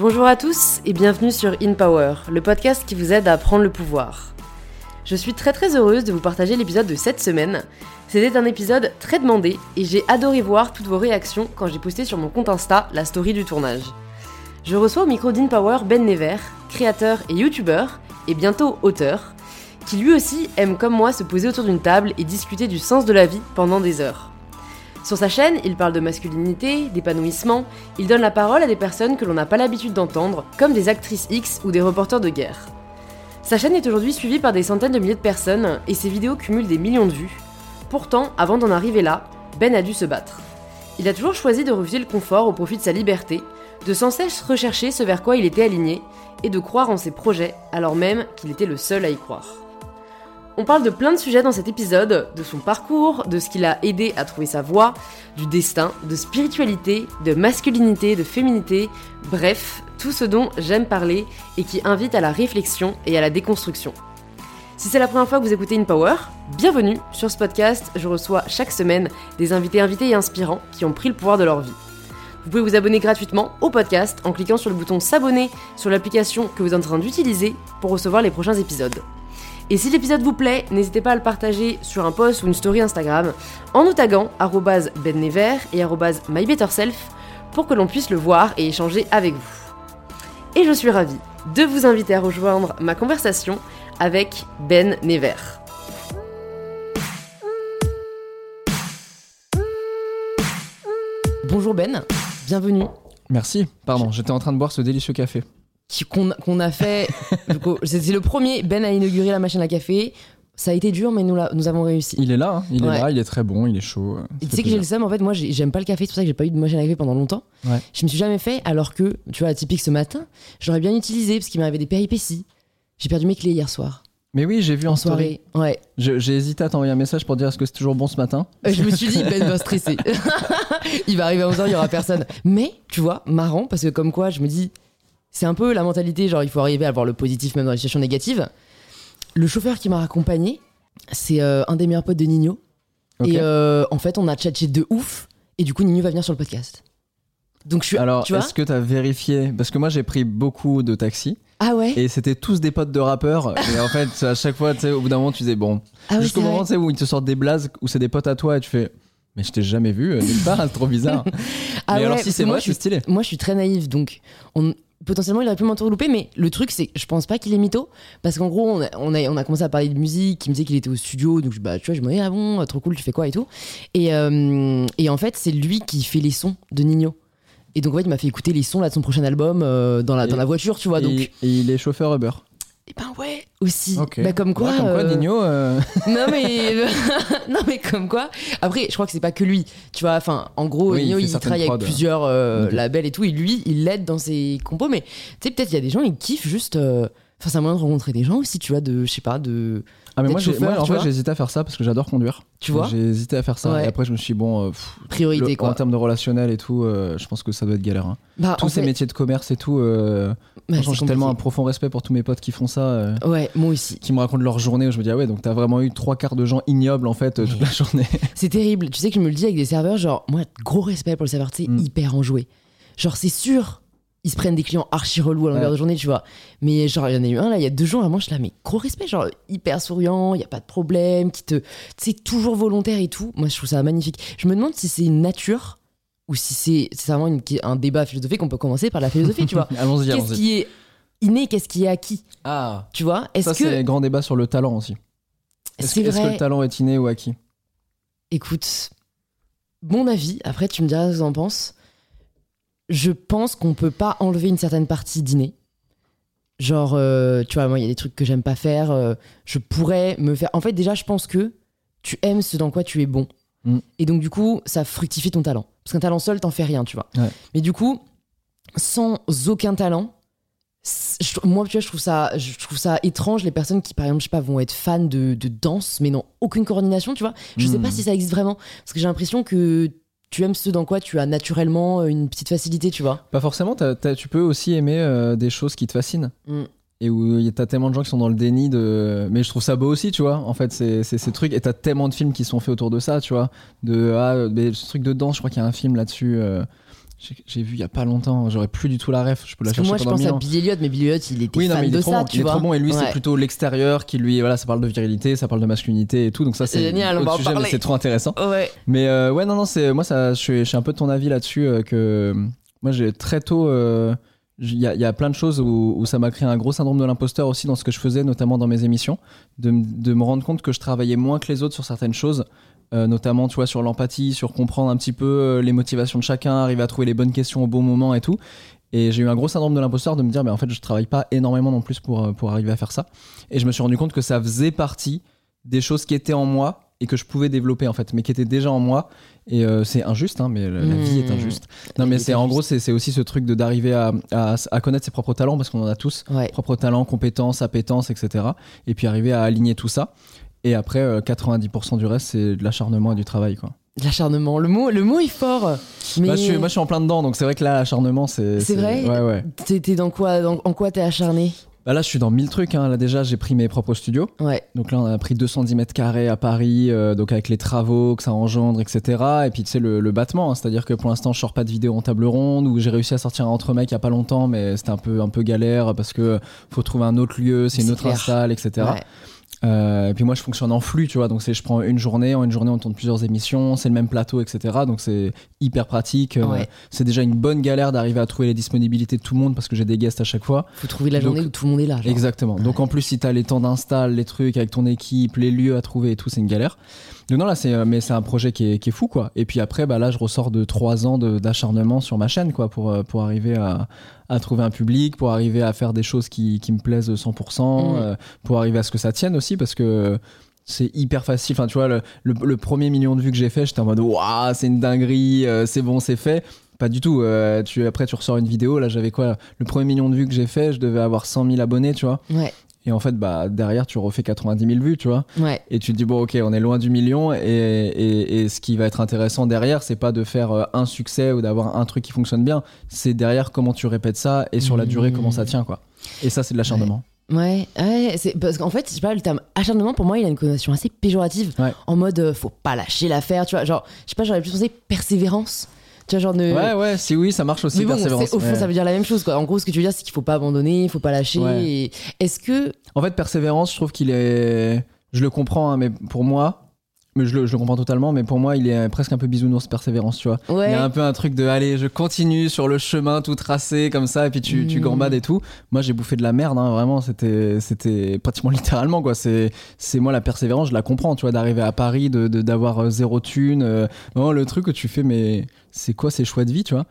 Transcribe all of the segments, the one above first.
Bonjour à tous et bienvenue sur In Power, le podcast qui vous aide à prendre le pouvoir. Je suis très très heureuse de vous partager l'épisode de cette semaine. C'était un épisode très demandé et j'ai adoré voir toutes vos réactions quand j'ai posté sur mon compte Insta la story du tournage. Je reçois au micro d'In Power Ben Never, créateur et youtubeur, et bientôt auteur, qui lui aussi aime comme moi se poser autour d'une table et discuter du sens de la vie pendant des heures. Sur sa chaîne, il parle de masculinité, d'épanouissement, il donne la parole à des personnes que l'on n'a pas l'habitude d'entendre, comme des actrices X ou des reporters de guerre. Sa chaîne est aujourd'hui suivie par des centaines de milliers de personnes et ses vidéos cumulent des millions de vues. Pourtant, avant d'en arriver là, Ben a dû se battre. Il a toujours choisi de refuser le confort au profit de sa liberté, de sans cesse rechercher ce vers quoi il était aligné et de croire en ses projets alors même qu'il était le seul à y croire. On parle de plein de sujets dans cet épisode, de son parcours, de ce qui l'a aidé à trouver sa voie, du destin, de spiritualité, de masculinité, de féminité, bref, tout ce dont j'aime parler et qui invite à la réflexion et à la déconstruction. Si c'est la première fois que vous écoutez In Power, bienvenue sur ce podcast, je reçois chaque semaine des invités invités et inspirants qui ont pris le pouvoir de leur vie. Vous pouvez vous abonner gratuitement au podcast en cliquant sur le bouton s'abonner sur l'application que vous êtes en train d'utiliser pour recevoir les prochains épisodes. Et si l'épisode vous plaît, n'hésitez pas à le partager sur un post ou une story Instagram en nous taguant bennever et mybetterself pour que l'on puisse le voir et échanger avec vous. Et je suis ravie de vous inviter à rejoindre ma conversation avec Ben Never. Bonjour Ben, bienvenue. Merci, pardon, j'étais en train de boire ce délicieux café. Qu'on a fait. coup, C'était le premier. Ben a inauguré la machine à café. Ça a été dur, mais nous, la- nous avons réussi. Il est là, hein, il Ouais. est là, il est très bon, il est chaud. tu sais que j'ai le seum, en fait, moi j'ai- j'aime pas le café, c'est pour ça que j'ai pas eu de machine à café pendant longtemps. Ouais. Je me suis jamais fait, alors que, tu vois, typique ce matin, j'aurais bien utilisé parce qu'il m'arrivait des péripéties. J'ai perdu mes clés hier soir, Mais oui, j'ai vu en, en story. soirée. Ouais. J'ai hésité à t'envoyer un message pour dire est-ce que c'est toujours bon ce matin? Euh, Je me suis dit, Ben va stresser. il va arriver à 11h, il y aura personne. Mais, tu vois, marrant, parce que comme quoi, je me dis, c'est un peu la mentalité, genre, il faut arriver à voir le positif même dans les situations négatives. Le chauffeur qui m'a accompagné, c'est euh, un des meilleurs potes de Nino. Et euh, en fait, on a tchatché de ouf. Et du coup, Nino va venir sur le podcast. Donc, je suis. Alors, tu vois est-ce que t'as vérifié? Parce que moi j'ai pris beaucoup de taxis Ah ouais et c'était tous des potes de rappeurs. et en fait, à chaque fois, au bout d'un moment, tu disais bon. Ah oui, Jusqu'au c'est moment où ils te sortent des blazes où c'est des potes à toi et tu fais mais je t'ai jamais vu euh, nulle part, c'est trop bizarre. Ah mais alors si c'est moi, je suis- stylé. Moi, je suis très naïve, donc on- potentiellement, il aurait pu m'entourlouper, mais le truc, c'est que je pense pas qu'il est mytho, parce qu'en gros, on a, on, a, on a commencé à parler de musique, il me disait qu'il était au studio, donc je- bah, tu vois, je me dis, ah bon, trop cool, tu fais quoi et tout. Et, euh, et en fait, c'est lui qui fait les sons de Nino. Et donc, en fait, il m'a fait écouter les sons là, de son prochain album euh, dans, la, Et- dans la voiture, tu vois. Donc, Et, et il est chauffeur Uber. Et ben ouais, aussi. Bah, comme quoi. Ouais, comme quoi, euh, Nino. euh, non mais non mais comme quoi après je crois que c'est pas que lui tu vois enfin en gros Oui, Nino il, travaille avec plusieurs euh, labels et tout et lui il l'aide dans ses compos mais tu sais peut-être il y a des gens ils kiffent juste euh, enfin c'est un moyen de rencontrer des gens aussi tu vois de je sais pas de Ah mais moi, chauffeur, moi, en j'ai hésité à faire ça parce que j'adore conduire. tu vois J'ai hésité à faire ça Ouais. et après je me suis dit, bon, euh, pff, priorité le- quoi en termes de relationnel et tout, euh, je pense que ça doit être galère. hein. bah, Tous ces fait, métiers de commerce et tout, euh, bah, j'ai tellement un profond respect pour tous mes potes qui font ça, ouais moi aussi qui me racontent leur journée où je me dis, ah ouais, donc t'as vraiment eu trois quarts de gens ignobles en fait toute la journée. c'est terrible tu sais que je me le dis avec des serveurs genre moi gros respect pour le serveur tu sais Mm. hyper enjoué genre c'est sûr ils se prennent des clients archi relous à longueur Ouais. de journée, tu vois. Mais genre, il y en a eu un là, il y a deux jours, vraiment, je suis là, mais gros respect, genre hyper souriant, il y a pas de problème, qui te. Tu sais, toujours volontaire et tout. Moi, je trouve ça magnifique. Je me demande si c'est une nature ou si c'est c'est vraiment une- un débat philosophique. On peut commencer par la philosophie, tu vois. allons-y, Qu'est-ce qui est inné, qu'est-ce qui est acquis, Ah, tu vois Est-ce ça c'est que. un grand débat sur le talent aussi. Est-ce C'est est-ce que le talent est inné ou acquis? Écoute, mon avis, après tu me diras ce que tu en penses. Je pense qu'on peut pas enlever une certaine partie d'inné. Genre, euh, tu vois, moi, il y a des trucs que j'aime pas faire. euh, je pourrais me faire. En fait, déjà, je pense que tu aimes ce dans quoi tu es bon. Mm. Et donc, du coup, ça fructifie ton talent. Parce qu'un talent seul, t'en fais rien, tu vois. Ouais. Mais du coup, sans aucun talent, c'est- je- moi, tu vois, je trouve ça, je trouve ça étrange les personnes qui, par exemple, je sais pas, vont être fans de, de danse, mais n'ont aucune coordination, tu vois. Je sais Mm. pas si ça existe vraiment, parce que j'ai l'impression que tu aimes ce dans quoi tu as naturellement une petite facilité, tu vois. Pas forcément, t'as- t'as- tu peux aussi aimer euh, des choses qui te fascinent. Mm. Et où a- t'as tellement de gens qui sont dans le déni de. Mais je trouve ça beau aussi, tu vois. En fait, c'est c'est ces trucs. Et t'as tellement de films qui sont faits autour de ça, tu vois. De. Ah, mais ce truc de danse, je crois qu'il y a un film là-dessus. euh, j'ai vu il y a pas longtemps, j'aurais plus du tout la ref, je peux la chercher moi, je pense à. Billy Elliot, mais Billy Elliot, il était Oui, non, mais il de est trop ça, bon. tu il est trop bon. Et lui, c'est plutôt l'extérieur qui lui, voilà, ça parle de virilité, ça parle de masculinité et tout. Donc ça, c'est Génial, on sujet, mais c'est trop intéressant. Ouais. Mais euh, ouais, non, non, c'est moi, ça, je suis, je suis un peu de ton avis là-dessus euh, que moi, j'ai très tôt. euh, Il y, a, plein de choses où, ça m'a créé un gros syndrome de l'imposteur aussi dans ce que je faisais, notamment dans mes émissions, de, me rendre compte que je travaillais moins que les autres sur certaines choses, euh, notamment tu vois sur l'empathie, sur comprendre un petit peu euh, les motivations de chacun, arriver à trouver les bonnes questions au bon moment et tout. Et j'ai eu un gros syndrome de l'imposteur de me dire, mais en fait, je travaille pas énormément non plus pour, euh, pour arriver à faire ça. Et je me suis rendu compte que ça faisait partie des choses qui étaient en moi et que je pouvais développer en fait, mais qui étaient déjà en moi. Et euh, c'est injuste, hein, mais la, vie est Mmh. injuste. Non, mais c'est en gros, c'est aussi ce truc de d'arriver à, à, à connaître ses propres talents parce qu'on en a tous, Ouais. propres talents, compétences, appétences, etc. Et puis arriver à aligner tout ça. Et après, euh, 90% du reste, c'est de l'acharnement et du travail, quoi. L'acharnement. Le mot, le mot est fort. Mais Bah, je suis, moi, je suis en plein dedans, donc c'est vrai que là, l'acharnement, c'est. C'est vrai Ouais, ouais. t'es dans quoi dans- En quoi t'es acharné? Bah, là, je suis dans mille trucs. Hein. Là, déjà, j'ai pris mes propres studios. Ouais. Donc là, on a pris 210 mètres carrés à Paris, euh, donc avec les travaux que ça engendre, etc. Et puis, tu sais, le, le battement, hein, c'est-à-dire que pour l'instant, je sors pas de vidéo en table ronde, ou j'ai réussi à sortir un entre mecs il y a pas longtemps, mais c'était un peu, un peu galère parce que faut trouver un autre lieu, c'est une autre install, etc. Ouais. Euh, et puis moi, je fonctionne en flux, tu vois. Donc c'est, je prends une journée, en une journée, on tourne plusieurs émissions, c'est le même plateau, etc. Donc c'est hyper pratique. Euh, Ouais. C'est déjà une bonne galère d'arriver à trouver les disponibilités de tout le monde parce que j'ai des guests à chaque fois. Faut trouver la Donc- journée où tout le monde est là. genre. Exactement. Donc en plus, si t'as les temps d'install, les trucs avec ton équipe, les lieux à trouver et tout, c'est une galère. Donc non, là, c'est, euh, mais c'est un projet qui est, qui est fou, quoi. Et puis après, bah là, je ressors de trois ans d'acharnement sur ma chaîne, quoi, pour, euh, pour arriver à, à trouver un public, pour arriver à faire des choses qui, qui me plaisent 100%, Mm. euh, pour arriver à ce que ça tienne aussi, parce que c'est hyper facile. Enfin, tu vois, le, le- le premier million de vues que j'ai fait, j'étais en mode, waouh, c'est une dinguerie, euh, c'est bon, c'est fait. Pas du tout. Euh, tu, après, tu ressors une vidéo. Là, j'avais quoi Le premier million de vues que j'ai fait, je devais avoir 100 000 abonnés, tu vois. Ouais. Et en fait, bah, derrière, tu refais 90 000 vues, tu vois. Ouais. Et tu te dis, bon, ok, on est loin du million. Et, et, et ce qui va être intéressant derrière, c'est pas de faire euh, un succès ou d'avoir un truc qui fonctionne bien. C'est derrière comment tu répètes ça et sur la durée, comment ça tient, quoi. Et ça, c'est de l'acharnement. Ouais, ouais, c'est parce qu'en fait, je sais pas, le terme acharnement pour moi, il a une connotation assez péjorative. Ouais. En mode, euh, faut pas lâcher l'affaire, tu vois. Genre, je sais pas, j'aurais plus pensé persévérance. Tu vois, genre de. Ouais, ouais, si oui, ça marche aussi, Mais bon, persévérance. au fond, Ouais. ça veut dire la même chose. Quoi. En gros, ce que tu veux dire, c'est qu'il faut pas abandonner, il faut pas lâcher. Ouais. et Est-ce que. En fait, persévérance, je trouve qu'il est. Je le comprends, hein, mais pour moi. Mais je le, je le comprends totalement, mais pour moi, il est presque un peu bisounours, persévérance, tu vois. Ouais. Il y a un peu un truc de allez, je continue sur le chemin tout tracé comme ça, et puis tu, tu Mm. gambades et tout. Moi, j'ai bouffé de la merde, hein, vraiment. C'était, c'était pratiquement littéralement quoi. C'est, c'est moi la persévérance, je la comprends, tu vois, d'arriver à Paris, de, de- d'avoir euh, zéro thune. euh, vraiment le truc que tu fais, mais c'est quoi ces choix de vie, tu vois?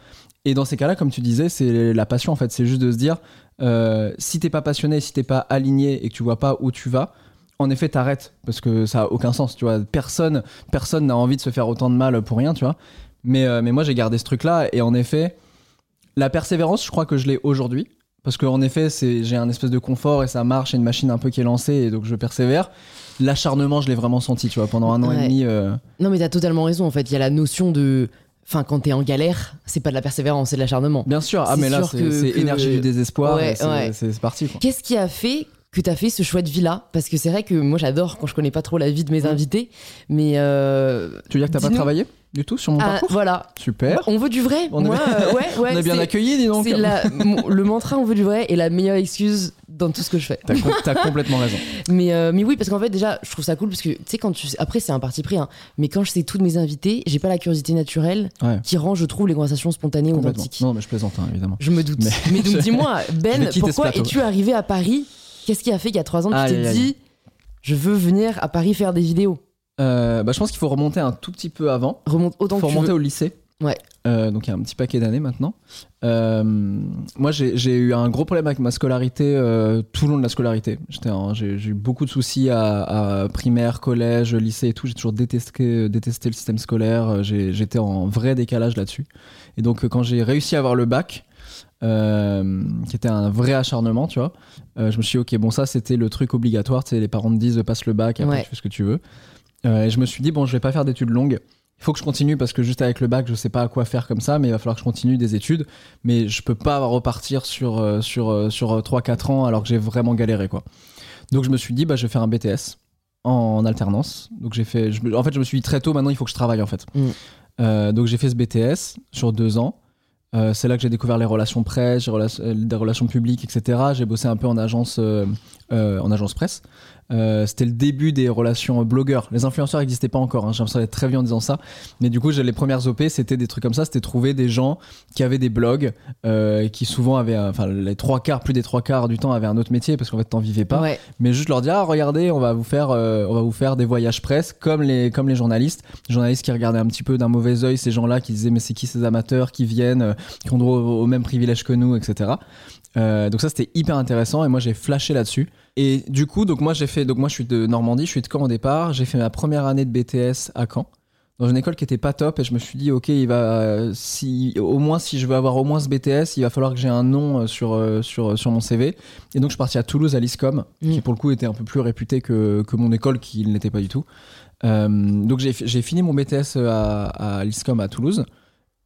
Et dans ces cas-là, comme tu disais, c'est la passion en fait. C'est juste de se dire, euh, si t'es pas passionné, si t'es pas aligné et que tu vois pas où tu vas. En effet, t'arrêtes parce que ça a aucun sens, tu vois. Personne, personne n'a envie de se faire autant de mal pour rien, tu vois. Mais, euh, mais moi, j'ai gardé ce truc-là. Et en effet, la persévérance, je crois que je l'ai aujourd'hui. Parce qu'en effet, c'est, j'ai un espèce de confort et ça marche, et une machine un peu qui est lancée, et donc je persévère. L'acharnement, je l'ai vraiment senti, tu vois, pendant un an et demi. euh, Non, mais t'as totalement raison. En fait, il y a la notion de. Enfin, quand t'es en galère, c'est pas de la persévérance, c'est de l'acharnement. Bien sûr, ah, mais là, c'est, que- c'est que- énergie du désespoir, Ouais, c'est, ouais. c'est- c'est parti, quoi. Qu'est-ce qui a fait que t'as fait ce choix de vie-là Parce que c'est vrai que moi, j'adore quand je connais pas trop la vie de mes invités. Mais. euh, Tu veux dire que t'as pas travaillé du tout sur mon ah, parcours? voilà. Super. On veut du vrai. On est- euh, ouais, ouais. On a bien c'est- accueilli, dis donc. La- le mantra on veut du vrai est la meilleure excuse dans tout ce que je fais. T'as, com- complètement raison. Mais, euh, mais oui, parce qu'en fait, déjà, je trouve ça cool parce que, tu sais, quand tu. Après, c'est un parti pris, hein, mais quand je sais tout de mes invités, j'ai pas la curiosité naturelle Ouais. qui rend, je trouve, les conversations spontanées ou authentiques. Non, mais je plaisante, hein, évidemment. Je me doute. Mais, Mais- donc, dis-moi, Ben, pourquoi es-tu arrivé à Paris Qu'est-ce qui a fait qu'il y a trois ans, tu Aïe, t'es dit, je veux venir à Paris faire des vidéos Euh, bah, je pense qu'il faut remonter un tout petit peu avant. Remonte autant Il faut que tu remonter veux. au lycée. Ouais. Euh, donc il y a un petit paquet d'années maintenant. Euh, moi j'ai eu un gros problème avec ma scolarité euh, tout le long de la scolarité. J'ai eu beaucoup de soucis à, à primaire, collège, lycée et tout. J'ai toujours détesté, détesté le système scolaire. J'étais en vrai décalage là-dessus. Et donc quand j'ai réussi à avoir le bac, euh, qui était un vrai acharnement, tu vois, euh, je me suis dit, ok, bon ça c'était le truc obligatoire. Tu sais, les parents te disent passe le bac et après Ouais. tu fais ce que tu veux. Euh, et je me suis dit, bon, je vais pas faire d'études longues. Il faut que je continue parce que juste avec le bac, je sais pas à quoi faire comme ça, mais il va falloir que je continue des études. Mais je peux pas repartir sur, sur, sur euh, 3-4 ans alors que j'ai vraiment galéré, quoi. Donc je me suis dit, bah, je vais faire un BTS en alternance. Donc j'ai fait, je en fait, je me suis dit très tôt, maintenant il faut que je travaille, en fait. Mm. Donc j'ai fait ce BTS sur deux ans. Euh, c'est là que j'ai découvert les relations presse, euh, des relations publiques, etc. J'ai bossé un peu en agence, euh, en agence presse. Euh, c'était le début des relations blogueurs. Les influenceurs n'existaient pas encore. Hein. J'ai l'impression d'être très vieux en disant ça. Mais du coup, j'ai les premières OP, c'était des trucs comme ça. C'était trouver des gens qui avaient des blogs, euh, qui souvent avaient, enfin, les trois quarts, plus des trois quarts du temps avaient un autre métier parce qu'en fait, t'en vivais pas Ouais. mais juste leur dire ah, regardez on va vous faire euh, on va vous faire des voyages presse comme les comme les journalistes les journalistes qui regardaient un petit peu d'un mauvais œil ces gens-là qui disaient mais c'est qui ces amateurs qui viennent qui ont droit au, au même privilège que nous etc Euh, donc ça c'était hyper intéressant et moi j'ai flashé là-dessus. Et du coup donc moi j'ai fait donc moi je suis de Normandie je suis de Caen au départ. J'ai fait ma première année de BTS à Caen dans une école qui était pas top et je me suis dit ok il va si au moins si je veux avoir au moins ce BTS il va falloir que j'ai un nom euh, sur euh, sur sur mon CV et donc je suis parti à Toulouse à l'ISCOM qui Mm. pour le coup était un peu plus réputé que, que mon école qui ne l'était pas du tout. Euh, donc j'ai j'ai fini mon BTS à, à l'ISCOM à Toulouse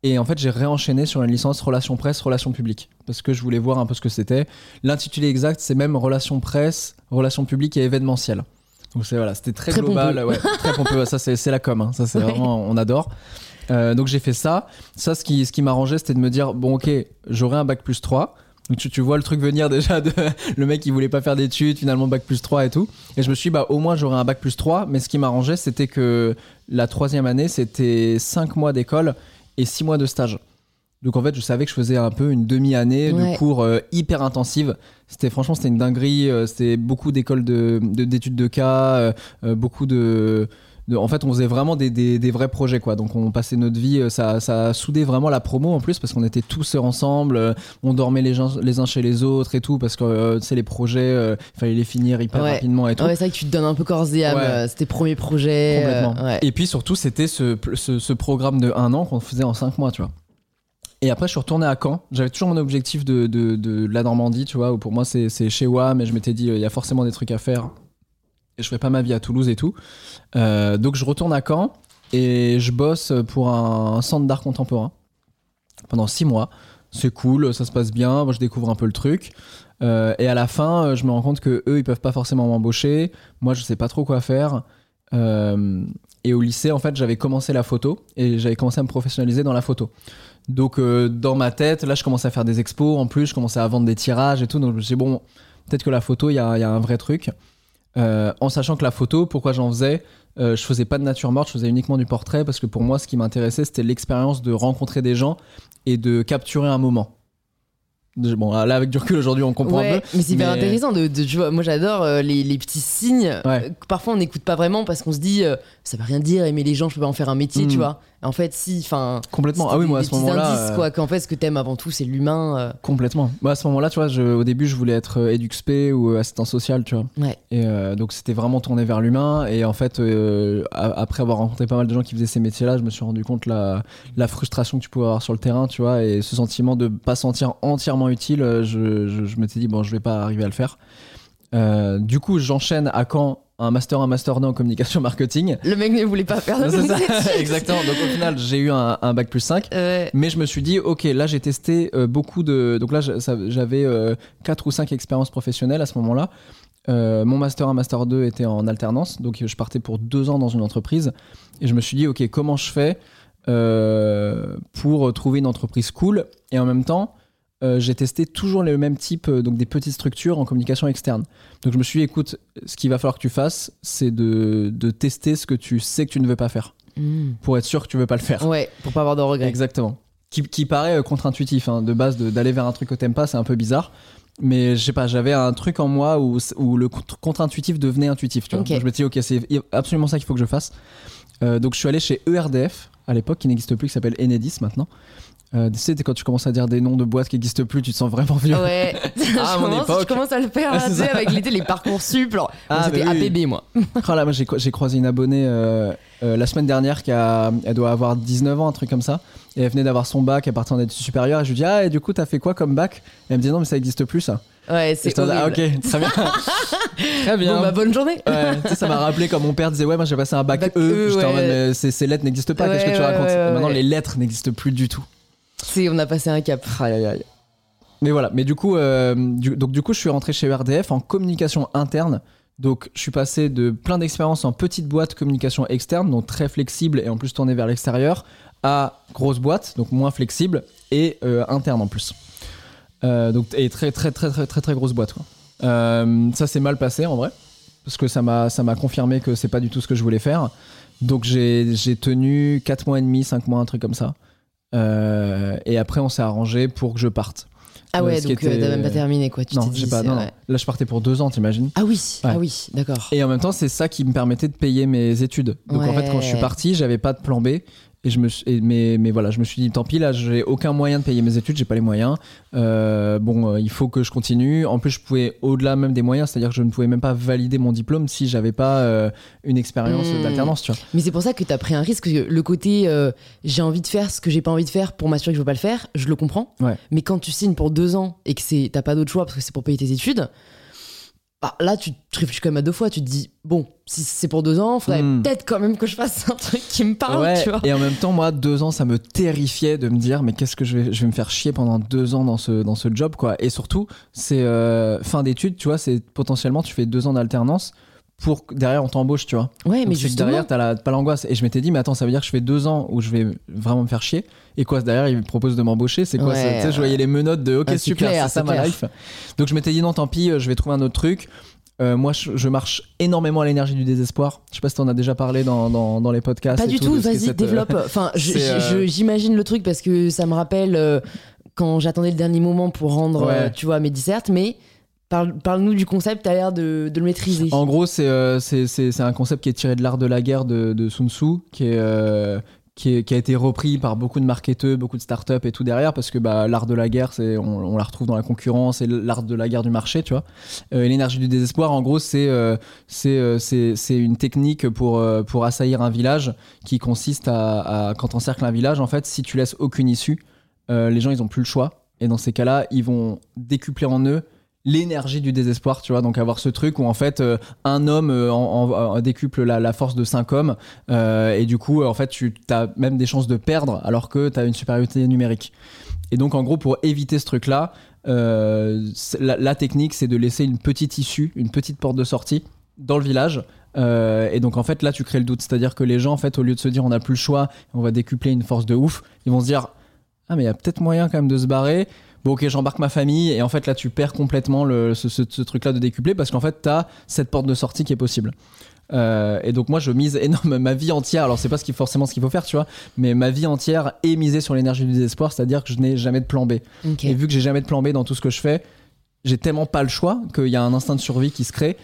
et en fait j'ai réenchaîné sur une licence relations presse relations publiques parce que je voulais voir un peu ce que c'était. L'intitulé exact c'est même relations presse relations publiques et événementiel. Donc c'est voilà c'était très, Très global ouais, très pompeux. Ça c'est la com hein. ça c'est Ouais. vraiment on adore. Euh, donc j'ai fait ça. Ça ce qui ce qui m'arrangeait c'était de me dire bon ok j'aurai un bac plus 3 donc tu, tu vois le truc venir déjà de le mec il voulait pas faire d'études finalement bac plus 3 et tout. Et je me suis dit bah au moins j'aurai un bac plus 3 mais ce qui m'arrangeait c'était que la troisième année c'était 5 mois d'école et 6 mois de stage donc en fait je savais que je faisais un peu une demi-année Ouais. de cours euh, hyper intensive c'était franchement c'était une dinguerie euh, c'était beaucoup d'écoles de de- d'études de, cas euh, beaucoup de de- en fait, on faisait vraiment des, des- des vrais projets, quoi. Donc, on passait notre vie, euh, ça, ça soudé vraiment la promo en plus, parce qu'on était tous ensemble, euh, on dormait les, gens, les uns chez les autres et tout, parce que, euh, tu sais, les projets, euh, il fallait les finir hyper Ouais. rapidement et tout. Ouais, c'est vrai que tu te donnes un peu corps et âme. Ouais. C'était premiers projets. Complètement. ouais. Et puis surtout, c'était ce, ce, ce programme de un an qu'on faisait en cinq mois, tu vois. Et après, je suis retourné à Caen. J'avais toujours mon objectif de, de, de la Normandie, tu vois, où pour moi, c'est chez WAM, mais je m'étais dit, il y a forcément des trucs à faire. Je ferai pas ma vie à Toulouse et tout. Euh, donc, je retourne à Caen et je bosse pour un, centre d'art contemporain pendant six mois. C'est cool, ça se passe bien. Moi, je découvre un peu le truc. Euh, et à la fin, euh, je me rends compte que eux, ils peuvent pas forcément m'embaucher. Moi, je sais pas trop quoi faire. Et au lycée, en fait, j'avais commencé la photo et j'avais commencé à me professionnaliser dans la photo. Donc, dans ma tête, là, je commençais à faire des expos. En plus, je commençais à vendre des tirages et tout. Donc, je me suis dit, bon, peut-être que la photo, il y a un vrai truc. Euh, en sachant que la photo, pourquoi j'en faisais euh, Je faisais pas de nature morte, je faisais uniquement du portrait parce que pour moi, ce qui m'intéressait, c'était l'expérience de rencontrer des gens et de capturer un moment. Bon, là, avec du recul, aujourd'hui, on comprend un Ouais, peu. mais c'est hyper mais- intéressant de, de- tu vois, moi j'adore euh, les, les petits signes Ouais. euh, que parfois on n'écoute pas vraiment parce qu'on se dit euh, ça veut rien dire aimer les gens je peux pas en faire un métier tu vois en fait si enfin Complètement. Ah oui, moi, à ce moment-là. euh, quoi qu'en fait ce que t'aimes avant tout c'est l'humain euh, Complètement. Moi, à ce moment-là, tu vois, je- au début, je voulais être EduxP ou euh, assistant social, tu vois. ouais Et euh, donc, c'était vraiment tourné vers l'humain. Et en fait, euh, après avoir rencontré pas mal de gens qui faisaient ces métiers-là, je me suis rendu compte la, la frustration que tu pouvais avoir sur le terrain, tu vois, et ce sentiment de pas sentir entièrement utile. Je, je, je m'étais dit, bon, je vais pas arriver à le faire. Du coup, j'enchaîne à Caen un master, un master 2 en communication marketing. le mec ne voulait pas faire de C'est ça, exactement. Donc, au final, j'ai eu un, un bac plus 5. Ouais. Mais je me suis dit, ok, là j'ai testé euh, beaucoup de. Donc là, j'avais 4 ou 5 expériences professionnelles à ce moment-là. Euh, mon master 1, master 2 était en alternance. Donc je partais pour 2 ans dans une entreprise. Et je me suis dit, ok, comment je fais euh, pour trouver une entreprise cool Et en même temps, euh, j'ai testé toujours les mêmes types, euh, donc des petites structures en communication externe. Donc je me suis dit, écoute, ce qu'il va falloir que tu fasses, c'est de, de tester ce que tu sais que tu ne veux pas faire. Mm. Pour être sûr que tu veux pas le faire. ouais pour pas avoir de regrets Exactement. Qui, qui paraît euh, contre-intuitif, hein, de base, d'aller vers un truc que t'aimes pas, c'est un peu bizarre. Mais je sais pas, j'avais un truc en moi où, où le contre- contre-intuitif devenait intuitif. Tu vois. Ok. Donc je me dis, ok, c'est absolument ça qu'il faut que je fasse. Euh, donc je suis allé chez ERDF à l'époque, qui n'existe plus, qui s'appelle Enedis maintenant. Euh, tu sais, quand tu commences à dire des noms de boîtes qui n'existent plus, tu te sens vraiment vieux. ouais je, Ah, à mon commence, époque. je commence à le faire Ah, tu avec l'été les parcours sup Ah, c'était mais oui. APB moi Oh là, moi j'ai j'ai croisé une abonnée euh, euh, la semaine dernière qui a, elle doit avoir 19 ans, un truc comme ça. Et elle venait d'avoir son bac, elle partait en études supérieures. Et je lui dis, ah, et du coup, t'as fait quoi comme bac? Et elle me dit, non, mais ça existe plus ça. ouais c'est ah, horrible ok, très bien. très bien. bon bah bonne journée Ouais, tu sais, ça m'a rappelé quand mon père disait ouais moi j'ai passé un bac, Bac E, E, j'étais en ouais. mode mais ces, ces lettres n'existent pas, qu'est-ce que Ouais, tu ouais, racontes? ouais, ouais, Maintenant ouais. les lettres n'existent plus du tout. C'est on a passé un cap Aïe, aïe. Mais voilà, mais du coup, euh, donc du coup je suis rentré chez ERDF en communication interne. Donc, je suis passé de plein d'expériences en petite boîte communication externe, donc très flexible et en plus tournée vers l'extérieur, à grosse boîte, donc moins flexible et euh, interne en plus. Euh, donc, et très, très, très, très, très, très grosse boîte. Ça s'est mal passé en vrai, parce que ça m'a, ça m'a confirmé que c'est pas du tout ce que je voulais faire. Donc, j'ai, j'ai tenu 4 mois et demi, 5 mois, un truc comme ça. Euh, et après, on s'est arrangé pour que je parte. Ah Ouais, donc euh, était- t'as même pas terminé quoi. Tu non, dit, pas. Non, non. ouais. Là, je partais pour deux ans, t'imagines? Ah oui, ah oui, d'accord. Et en même temps, c'est ça qui me permettait de payer mes études. Donc en fait, quand je suis parti, j'avais pas de plan B. Et je me suis, et- mais, mais voilà, je me suis dit, tant pis, là, j'ai aucun moyen de payer mes études, j'ai pas les moyens. Euh, bon, euh, il faut que je continue. En plus, je pouvais, au-delà même des moyens, c'est-à-dire que je ne pouvais même pas valider mon diplôme si j'avais pas euh, une expérience Hmm. d'alternance, tu vois. Mais c'est pour ça que t'as pris un risque. que Le côté j'ai envie de faire ce que j'ai pas envie de faire pour m'assurer que je veux pas le faire, je le comprends. Ouais. Mais quand tu signes pour deux ans et que c'est t'as pas d'autre choix parce que c'est pour payer tes études, bah, là tu te réfléchis quand même à deux fois. Tu te dis bon, si c'est pour deux ans, faudrait Hmm. peut-être quand même que je fasse un truc qui me parle, Ouais, tu vois. et en même temps, moi, deux ans, ça me terrifiait de me dire, mais qu'est-ce que je vais, je vais me faire chier pendant deux ans dans ce, dans ce job, quoi. Et surtout, c'est euh, fin d'études, tu vois, c'est potentiellement, tu fais deux ans d'alternance pour derrière on t'embauche, tu vois. Ouais, mais Donc, justement. derrière, t'as la- pas l'angoisse. Et je m'étais dit, mais attends, ça veut dire que je fais deux ans où je vais vraiment me faire chier. Et quoi, derrière, il me propose de m'embaucher. C'est quoi Ouais, Tu sais, je voyais les menottes de, ok, Ah, super, c'est ça ma life. Donc je m'étais dit, non, tant pis, euh, je vais trouver un autre truc. Euh, moi, je, je marche énormément à l'énergie du désespoir. Je sais pas si t'en as déjà parlé dans, dans, dans les podcasts. Pas du tout, vas-y, euh, développe. Enfin, euh, j'imagine le truc parce que ça me rappelle quand j'attendais le dernier moment pour rendre, Ouais. tu vois, mes dissertes, mais parle- parle-nous du concept, t'as l'air de, le maîtriser. En gros, c'est euh, c'est- un concept qui est tiré de l'art de la guerre de, Sun Tzu, euh, qui, a été repris par beaucoup de marketeurs, beaucoup de startups et tout derrière, parce que bah, l'art de la guerre, on, la retrouve dans la concurrence, et l'art de la guerre du marché, tu vois. Euh, l'énergie du désespoir, en gros, c'est une technique pour, assaillir un village qui consiste à, à- quand on cercle un village, en fait, si tu laisses aucune issue, les gens, ils ont plus le choix. Et dans ces cas-là, ils vont décupler en eux l'énergie du désespoir, tu vois. Donc avoir ce truc où en fait euh, un homme euh, en, décuple la, force de cinq hommes euh, et du coup en fait tu as même des chances de perdre alors que tu as une supériorité numérique. Et donc en gros pour éviter ce truc là, la, la technique c'est de laisser une petite issue, une petite porte de sortie dans le village. Et donc en fait là tu crées le doute, c'est-à-dire que les gens en fait au lieu de se dire on n'a plus le choix, on va décupler une force de ouf, ils vont se dire ah mais il y a peut-être moyen quand même de se barrer. Bon ok j'embarque ma famille et en fait là tu perds complètement le, ce, ce- ce truc là de décupler parce qu'en fait t'as cette porte de sortie qui est possible. Euh, et donc moi je mise énorme ma vie entière alors c'est pas ce qui forcément ce qu'il faut faire tu vois mais ma vie entière est misée sur l'énergie du désespoir c'est à dire que je n'ai jamais de plan B. Et vu que j'ai jamais de plan B dans tout ce que je fais j'ai tellement pas le choix qu'il y a un instinct de survie qui se crée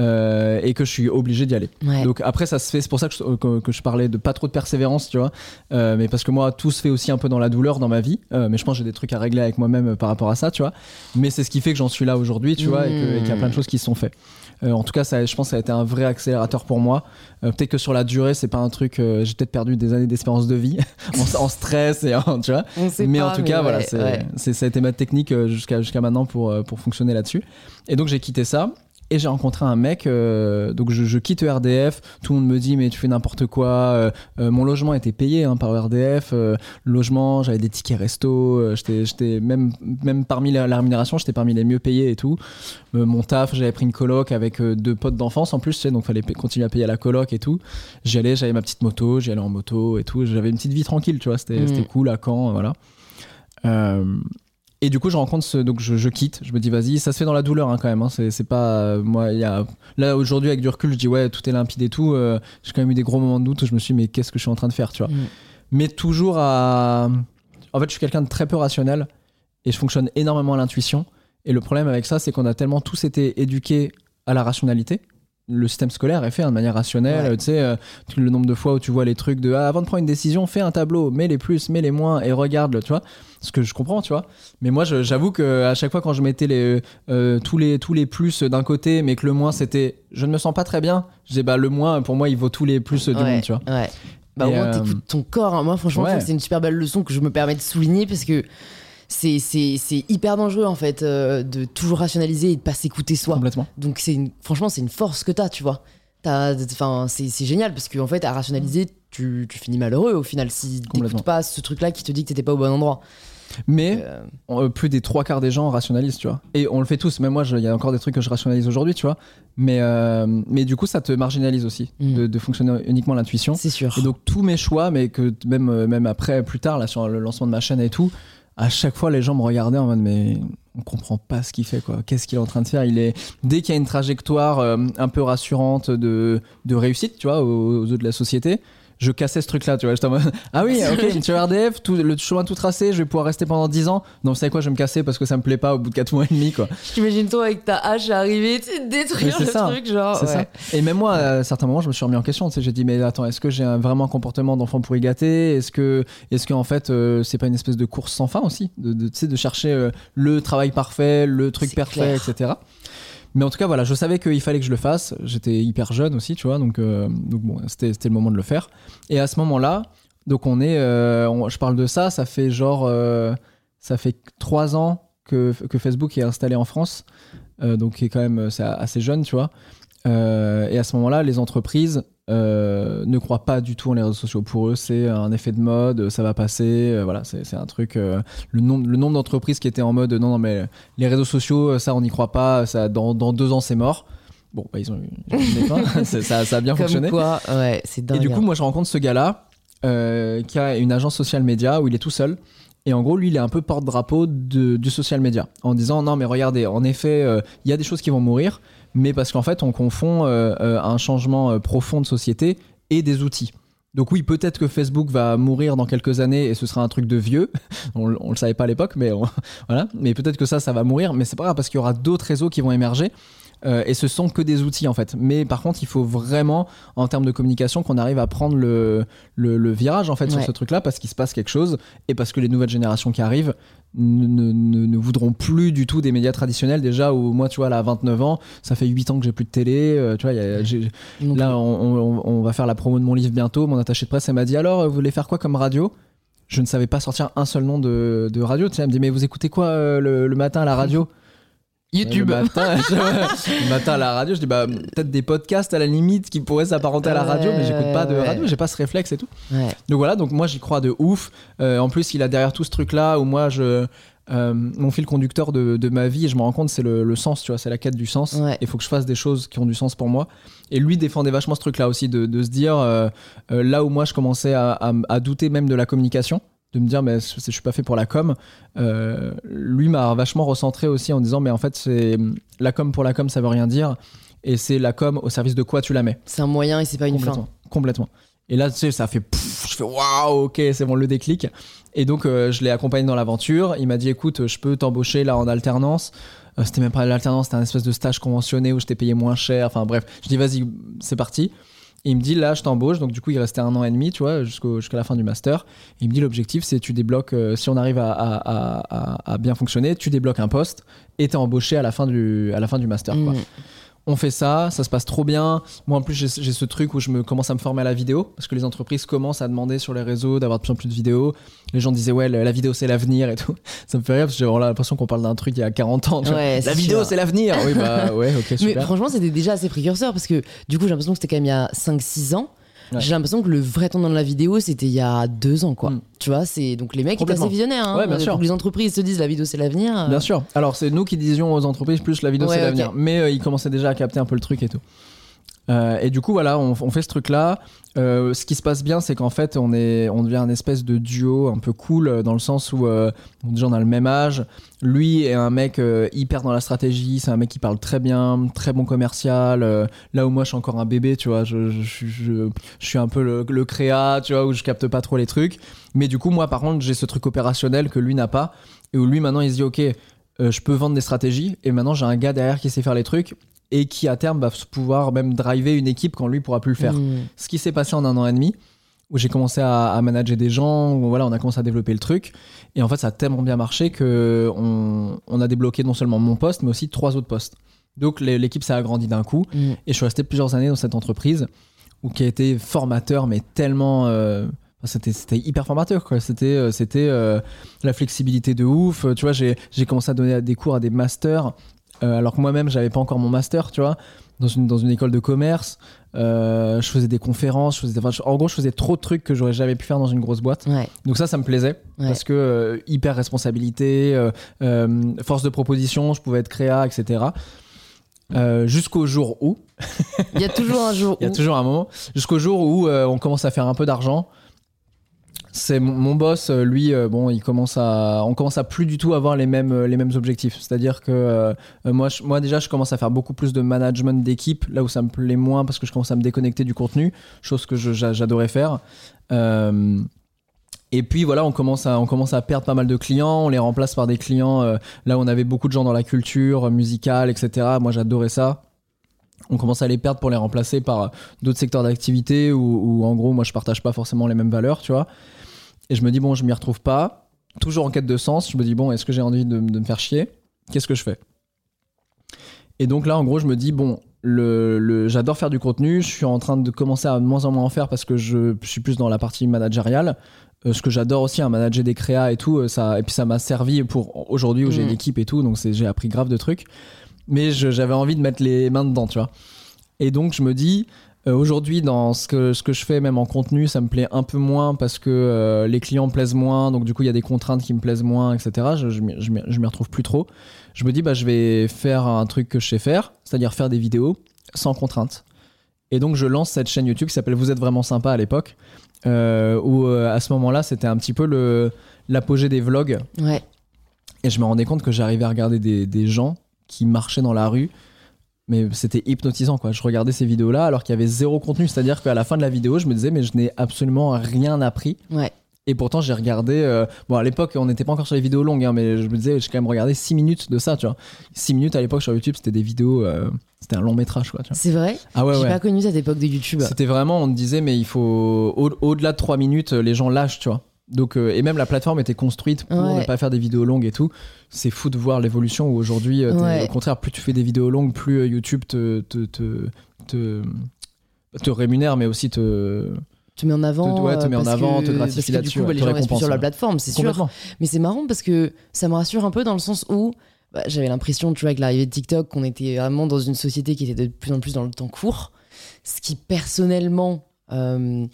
euh, et que je suis obligé d'y aller Ouais. donc après ça se fait c'est pour ça que je, que, que je parlais de pas trop de persévérance tu vois Euh, mais parce que moi tout se fait aussi un peu dans la douleur dans ma vie Euh, mais je pense que j'ai des trucs à régler avec moi-même par rapport à ça tu vois mais c'est ce qui fait que j'en suis là aujourd'hui tu vois et qu'il y a plein de choses qui se sont faites en tout cas ça, je pense que ça a été un vrai accélérateur pour moi peut-être que sur la durée c'est pas un truc j'ai peut-être perdu des années d'espérance de vie en, en stress et en, tu vois mais pas, en tout cas, voilà, c'est, ouais. ça a été ma technique jusqu'à, jusqu'à maintenant pour, pour fonctionner là-dessus. Et donc, j'ai quitté ça. Et j'ai rencontré un mec, euh, donc je, je quitte ERDF, tout le monde me dit mais tu fais n'importe quoi, euh, euh, mon logement était payé hein, par ERDF, euh, logement, j'avais des tickets resto, j'étais, même, même parmi la, la rémunération, j'étais parmi les mieux payés et tout. Mon taf, j'avais pris une coloc avec deux potes d'enfance en plus, tu sais, donc fallait continuer à payer la coloc et tout. J'y allais, j'avais ma petite moto, j'y allais en moto et tout, j'avais une petite vie tranquille, tu vois, c'était, c'était cool à Caen, voilà. Et du coup, je rencontre ce, donc je, je quitte. Je me dis, vas-y, ça se fait dans la douleur hein, quand même. hein. C'est, c'est pas euh, moi. Il y a là aujourd'hui avec du recul, je dis ouais, tout est limpide et tout. Euh, j'ai quand même eu des gros moments de doute où je me suis, dit, mais qu'est-ce que je suis en train de faire, tu vois Mm. Mais toujours à. En fait, je suis quelqu'un de très peu rationnel et je fonctionne énormément à l'intuition. Et le problème avec ça, c'est qu'on a tellement tous été éduqués à la rationalité. Le système scolaire est fait hein, de manière rationnelle. Ouais. Tu sais, euh, le nombre de fois où tu vois les trucs de ah, avant de prendre une décision, fais un tableau, mets les plus, mets les moins et regarde, tu vois. Ce que je comprends, tu vois. Mais moi, j'avoue que à chaque fois quand je mettais les, euh, tous, les, tous les plus d'un côté, mais que le moins c'était je ne me sens pas très bien, je dis bah le moins pour moi il vaut tous les plus du ouais, monde, tu vois. ouais. Bah, au moins, euh, t'écoutes ton corps. hein. Moi, franchement, ouais. c'est une super belle leçon que je me permets de souligner parce que c'est, hyper dangereux, en fait, euh, de toujours rationaliser et de pas s'écouter soi. Complètement. Donc, c'est franchement, c'est une force que t'as, tu vois. Enfin, c'est, génial parce qu'en fait, à rationaliser, tu, tu finis malheureux au final si t'écoutes pas ce truc-là qui te dit que t'étais pas au bon endroit. Mais Euh, on- euh, plus des trois quarts des gens rationalisent, tu vois. Et on le fait tous. Même moi, il y a encore des trucs que je rationalise aujourd'hui, tu vois. Mais, euh, mais du coup, ça te marginalise aussi Mm. de, de fonctionner uniquement l'intuition. c'est sûr. Et donc tous mes choix, mais que même, même après, plus tard, là, sur le lancement de ma chaîne et tout, à chaque fois, les gens me regardaient en mode, mais on comprend pas ce qu'il fait, quoi. Qu'est-ce qu'il est en train de faire? Il est dès qu'il y a une trajectoire euh, un peu rassurante de, de réussite, tu vois, aux, aux yeux de la société. Je cassais ce truc-là, tu vois. J'étais en mode, ah oui, ok, tu RDF, tout, le chemin tout tracé, je vais pouvoir rester pendant 10 ans. Non, vous savez quoi, je vais me casser parce que ça me plaît pas au bout de 4 mois et demi, quoi. J'imagine toi avec ta hache arriver, tu détruire le ça, truc, genre. C'est ouais. ça. Et même moi, à certains moments, je me suis remis en question. Tu sais, j'ai dit, mais attends, est-ce que j'ai vraiment un comportement d'enfant pourri gâté Est-ce que, est-ce que en fait, euh, c'est pas une espèce de course sans fin aussi, de, de, tu sais, de chercher euh, le travail parfait, le truc parfait, clair. etc. Mais en tout cas, voilà, je savais qu'il fallait que je le fasse. J'étais hyper jeune aussi, tu vois, donc, euh, donc bon, c'était, le moment de le faire. Et à ce moment-là, donc on est, euh, je parle de ça, ça fait genre, euh, ça fait trois ans que, que Facebook est installé en France, euh, donc qui est quand même assez jeune, tu vois. Et à ce moment-là, les entreprises euh, ne croient pas du tout en les réseaux sociaux. Pour eux, c'est un effet de mode, ça va passer. euh, voilà, c'est un truc. euh, le nombre, le nombre d'entreprises qui étaient en mode non, non, mais les réseaux sociaux, ça, on n'y croit pas. Ça, dans, dans deux ans, c'est mort. Bon, bah, ils ont eu ça, ça a bien Comme fonctionné. quoi, ouais, c'est dingue. Et du coup, hein. moi, je rencontre ce gars-là qui a une agence social média où il est tout seul. Et en gros, lui, il est un peu porte-drapeau du social média en disant non, mais regardez, en effet, euh, il y a des choses qui vont mourir, mais parce qu'en fait, on confond euh, euh, un changement euh, profond de société et des outils. Donc oui, peut-être que Facebook va mourir dans quelques années et ce sera un truc de vieux. on, on le savait pas à l'époque, mais voilà. Mais peut-être que ça, ça va mourir. Mais c'est pas grave parce qu'il y aura d'autres réseaux qui vont émerger. Euh, et ce sont que des outils en fait. Mais par contre, il faut vraiment, en termes de communication, qu'on arrive à prendre le, le, le virage en fait sur ce truc-là parce qu'il se passe quelque chose et parce que les nouvelles générations qui arrivent ne, ne, ne- ne voudront plus du tout des médias traditionnels. Déjà, où moi, tu vois, là, à 29 ans, ça fait 8 ans que j'ai plus de télé. euh, tu vois, y a- Là, on, on- on va faire la promo de mon livre bientôt. Mon attaché de presse, elle m'a dit alors, vous voulez faire quoi comme radio? Je ne savais pas sortir un seul nom de, de radio. Tu sais, elle me dit mais vous écoutez quoi euh, le, le matin à la radio? YouTube. Le matin, le matin à la radio, je dis bah peut-être des podcasts à la limite qui pourraient s'apparenter à la radio, mais j'écoute pas de Ouais. radio. J'ai pas ce réflexe et tout. Ouais. Donc voilà, donc moi j'y crois de ouf. Euh, en plus, il a derrière tout ce truc-là où moi je. euh, mon fil conducteur de, de ma vie, et je me rends compte, c'est le, le sens, tu vois, c'est la quête du sens. Ouais. Il faut que je fasse des choses qui ont du sens pour moi. Et lui défendait vachement ce truc-là aussi, de, de se dire, euh, euh, là où moi je commençais à, à- à douter même de la communication, de me dire, mais je suis pas fait pour la com, euh, lui m'a vachement recentré aussi en disant, mais en fait, c'est la com pour la com, ça veut rien dire. Et c'est la com au service de quoi tu la mets. C'est un moyen et c'est pas une fin. Complètement. Et là, tu sais, ça fait je fais waouh, ok, c'est bon, le déclic. Et donc, euh, je l'ai accompagné dans l'aventure. Il m'a dit, écoute, je peux t'embaucher là en alternance. Euh, c'était même pas l'alternance, c'était un espèce de stage conventionné où je t'ai payé moins cher. Enfin, bref, je dis, vas-y, c'est parti. Et il me dit, là, je t'embauche. Donc, du coup, il restait un an et demi, tu vois, jusqu'à la fin du master. Et il me dit, l'objectif, c'est tu débloques, euh, si on arrive à, à- à- à- à bien fonctionner, tu débloques un poste et t'es embauché à la fin du, à la fin du master. quoi. Mm. On fait ça, ça se passe trop bien. Moi, en plus, j'ai j'ai ce truc où je me commence à me former à la vidéo parce que les entreprises commencent à demander sur les réseaux d'avoir de plus en plus de vidéos. Les gens disaient, ouais, la vidéo, c'est l'avenir et tout. Ça me fait rire parce que j'ai l'impression qu'on parle d'un truc il y a 40 ans. Ouais, la vidéo, c'est l'avenir. Oui, bah ouais, ok, Mais super. franchement, c'était déjà assez précurseur parce que du coup, j'ai l'impression que c'était quand même il y a 5-6 ans. Ouais. J'ai l'impression que le vrai temps dans la vidéo, c'était il y a deux ans, quoi. Mm. Tu vois, c'est donc les mecs étaient assez visionnaires. Hein, Ouais, bien Pour sûr. les entreprises se disent la vidéo, c'est l'avenir. Bien sûr. Alors, c'est nous qui disions aux entreprises plus la vidéo, Ouais, c'est l'avenir. Mais euh, ils commençaient déjà à capter un peu le truc et tout. Euh, et du coup, voilà, on, fait ce truc-là. Euh, ce qui se passe bien, c'est qu'en fait, on, est, on devient un espèce de duo un peu cool euh, dans le sens où euh, déjà on a le même âge. Lui est un mec hyper dans la stratégie. C'est un mec qui parle très bien, très bon commercial. là où moi, je suis encore un bébé, tu vois. Je, suis un peu le, le créa, tu vois, où je capte pas trop les trucs. Mais du coup, moi, par contre, j'ai ce truc opérationnel que lui n'a pas. Et où lui, maintenant, il se dit, OK, je peux vendre des stratégies. Et maintenant, j'ai un gars derrière qui sait faire les trucs et qui, à terme, va pouvoir même driver une équipe quand lui pourra plus le faire. Mm. Ce qui s'est passé en un an et demi, où j'ai commencé à, à manager des gens, où voilà, on a commencé à développer le truc. Et en fait, ça a tellement bien marché que on, on a débloqué non seulement mon poste, mais aussi trois autres postes. Donc l'équipe s'est agrandie d'un coup. Mm. Et je suis resté plusieurs années dans cette entreprise, où qui a été formateur, mais tellement. euh, c'était, hyper formateur quoi c'était euh, c'était euh, la flexibilité de ouf tu vois j'ai, commencé à donner des cours à des masters alors que moi-même j'avais pas encore mon master tu vois dans une, dans une école de commerce euh, je faisais des conférences, je faisais, enfin, je- en gros, je faisais trop de trucs que j'aurais jamais pu faire dans une grosse boîte. Ouais. Donc ça, ça me plaisait Ouais. parce que euh, hyper responsabilité, euh, euh, force de proposition, je pouvais être créa, etc. Euh, Jusqu'au jour où, Il y a toujours un jour il y a où. toujours un moment, jusqu'au jour où euh, on commence à faire un peu d'argent. C'est mon, boss, euh, lui, euh, bon, il commence à, on commence à plus du tout avoir les mêmes, euh, les mêmes objectifs. C'est-à-dire que moi, je- moi déjà, je commence à faire beaucoup plus de management d'équipe, là où ça me plaît moins parce que je commence à me déconnecter du contenu, chose que j'adorais faire. Et puis voilà, on commence, à, on commence à perdre pas mal de clients, on les remplace par des clients. euh, là, où on avait beaucoup de gens dans la culture musicale, etc. Moi, j'adorais ça. On commence à les perdre pour les remplacer par d'autres secteurs d'activité où, où, en gros, moi, je partage pas forcément les mêmes valeurs, tu vois. Et je me dis, bon, je m'y retrouve pas. Toujours en quête de sens, je me dis, bon, est-ce que j'ai envie de, de me faire chier? Qu'est-ce que je fais? Et donc là, en gros, je me dis, bon, le, le- j'adore faire du contenu, je suis en train de commencer à de moins en moins en faire parce que je, je suis plus dans la partie managériale. Euh, ce que j'adore aussi, hein, manager des créas et tout, euh, ça, et puis ça m'a servi pour aujourd'hui où j'ai une équipe et tout, donc j'ai appris grave de trucs. Mais j'avais envie de mettre les mains dedans, tu vois. Et donc je me dis, euh, aujourd'hui, dans ce que, ce que je fais, même en contenu, ça me plaît un peu moins parce que euh, les clients me plaisent moins, donc du coup il y a des contraintes qui me plaisent moins, etc. Je, je, m'y- je je m'y retrouve plus trop. Je me dis, bah, je vais faire un truc que je sais faire, c'est-à-dire faire des vidéos sans contraintes. Et donc je lance cette chaîne YouTube qui s'appelle Vous êtes vraiment sympa à l'époque, euh, où à ce moment-là c'était un petit peu l'apogée des vlogs. Ouais. Et je me rendais compte que j'arrivais à regarder des, des gens qui marchaient dans la rue. Mais c'était hypnotisant, quoi. Je regardais ces vidéos-là alors qu'il y avait zéro contenu. C'est-à-dire qu'à la fin de la vidéo, je me disais, mais je n'ai absolument rien appris. Ouais. Et pourtant, j'ai regardé. euh, Bon, à l'époque, on n'était pas encore sur les vidéos longues, hein, mais je me disais, j'ai quand même regardé 6 minutes de ça, tu vois. 6 minutes à l'époque sur YouTube, c'était des vidéos. euh, C'était un long métrage, quoi, tu vois. C'est vrai? Ah ouais, J'ai ouais. pas connu cette époque de YouTube. C'était vraiment, on te disait, mais il faut. au- Au-delà de 3 minutes, les gens lâchent, tu vois. Donc, euh, et même la plateforme était construite pour Ouais. ne pas faire des vidéos longues et tout. C'est fou de voir l'évolution où aujourd'hui, euh, Ouais. au contraire, plus tu fais des vidéos longues, plus euh, YouTube te, te, te, te, te rémunère, mais aussi te. te met en avant. Te- ouais, te met en avant, que- te gratifie là-dessus, Du coup, bah, les gens restent plus récompense, sur la plateforme, c'est sûr. Mais c'est marrant parce que ça me rassure un peu dans le sens où bah, j'avais l'impression, tu vois, avec l'arrivée de TikTok, qu'on était vraiment dans une société qui était de plus en plus dans le temps court. Ce qui, personnellement, euh,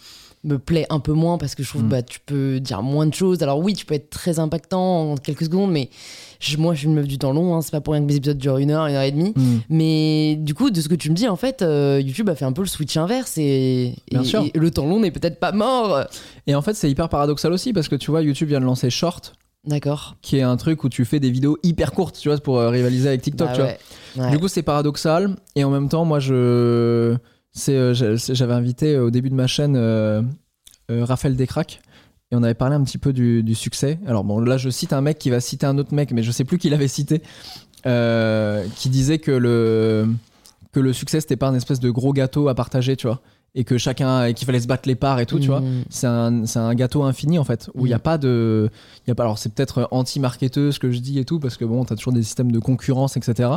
me plaît un peu moins parce que je trouve Mm. bah, tu peux dire moins de choses. Alors oui, tu peux être très impactant en quelques secondes, mais je- moi, je suis une meuf du temps long. hein, c'est pas pour rien que mes épisodes durent une heure, une heure et demie. Hmm. Mais du coup, de ce que tu me dis, en fait, euh, YouTube a fait un peu le switch inverse et, et- le temps long n'est peut-être pas mort. Et en fait, c'est hyper paradoxal aussi parce que tu vois, YouTube vient de lancer Short, D'accord. qui est un truc où tu fais des vidéos hyper courtes, tu vois, pour euh, rivaliser avec TikTok, Bah tu vois. Ouais. Du coup, c'est paradoxal. Et en même temps, moi, je. C'est, euh, J'avais invité euh, au début de ma chaîne euh, Raphaël Descraques. Et on avait parlé un petit peu du, du succès. Alors, bon, là, je cite un mec qui va citer un autre mec, mais je sais plus qui l'avait cité. euh, qui disait que le, que le succès, c'était pas un espèce de gros gâteau à partager, tu vois. Et que chacun. et qu'il fallait se battre les parts et tout, tu vois. Mhm. C'est un, c'est un gâteau infini en fait, où il n'y a Mm. pas de. Y a pas, alors c'est peut-être anti-marketeur ce que je dis et tout, parce que bon, t'as toujours des systèmes de concurrence, etc.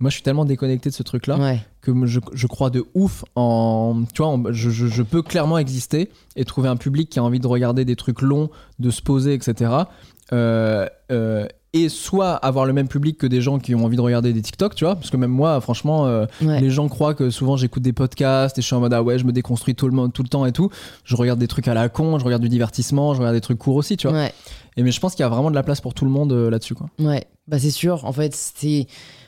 Moi je suis tellement déconnecté de ce truc-là Ouais. que je, je crois de ouf en. Tu vois, en- je, je- je peux clairement exister et trouver un public qui a envie de regarder des trucs longs, de se poser, etc. Euh, euh, et soit avoir le même public que des gens qui ont envie de regarder des TikTok, tu vois, parce que même moi, franchement. euh, Ouais. les gens croient que souvent j'écoute des podcasts et je suis en mode ah ouais je me déconstruis tout le, monde- tout le temps et tout. Je regarde des trucs à la con, je regarde du divertissement, je regarde des trucs courts aussi, tu vois. Ouais. Et mais je pense qu'il y a vraiment de la place pour tout le monde euh, là-dessus quoi. Ouais, bah c'est sûr. En fait, c'est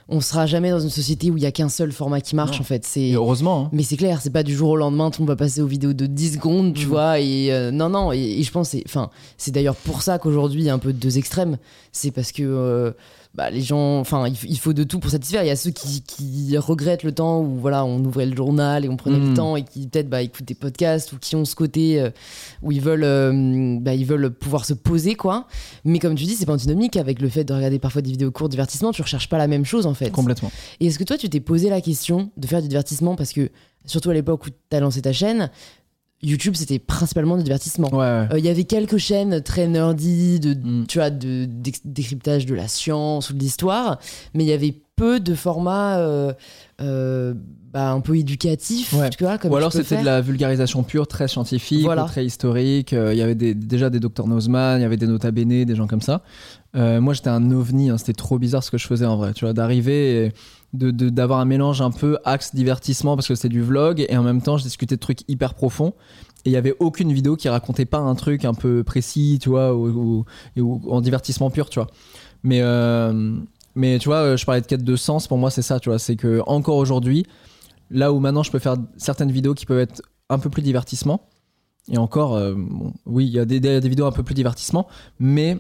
on sera jamais dans une société où il y a qu'un seul format qui marche. Non. En fait, c'est heureusement. hein. mais c'est clair, c'est pas du jour au lendemain, monde va passer aux vidéos de 10 secondes, tu Mhm. vois. Et euh, non, non, et, et je pense, c'est- enfin, c'est d'ailleurs pour ça qu'aujourd'hui il y a un peu deux extrêmes. C'est parce que euh, bah, les gens, enfin, il, faut de tout pour satisfaire. Il y a ceux qui, qui regrettent le temps où voilà, on ouvrait le journal et on prenait le Mhm. temps et qui peut-être bah, écoutent des podcasts ou qui ont ce côté euh, où ils veulent, euh, bah, ils veulent pouvoir se poser, quoi. Mais comme tu dis, c'est pas antinomique avec le fait de regarder parfois des vidéos courtes, divertissement. Tu recherches pas la même chose en fait. Complètement. Et est-ce que toi, tu t'es posé la question de faire du divertissement Parce que, surtout à l'époque où tu as lancé ta chaîne, YouTube, c'était principalement du divertissement. Ouais. ouais. Euh, Il y avait quelques chaînes très nerdy, de, Mm. tu vois, de décryptage de la science ou de l'histoire, mais il y avait peu de formats euh, euh, bah, un peu éducatifs, Ouais. tu vois, comme Ou alors c'était de la vulgarisation pure, très scientifique, Voilà. ou très historique. Il y avait des- déjà des Dr Nozman, il y avait des Nota Bene, des gens comme ça. Moi j'étais un ovni, hein, c'était trop bizarre ce que je faisais en vrai. Tu vois, d'arriver et, de d'avoir un mélange un peu axe divertissement parce que c'est du vlog et en même temps je discutais de trucs hyper profonds. Et il y avait aucune vidéo qui racontait pas un truc un peu précis tu vois ou, en divertissement pur tu vois. Mais euh, mais tu vois je parlais de quête de sens pour moi c'est ça tu vois. C'est que encore aujourd'hui là où maintenant je peux faire certaines vidéos qui peuvent être un peu plus divertissement et encore euh, oui il y a des, des, des vidéos un peu plus divertissement mais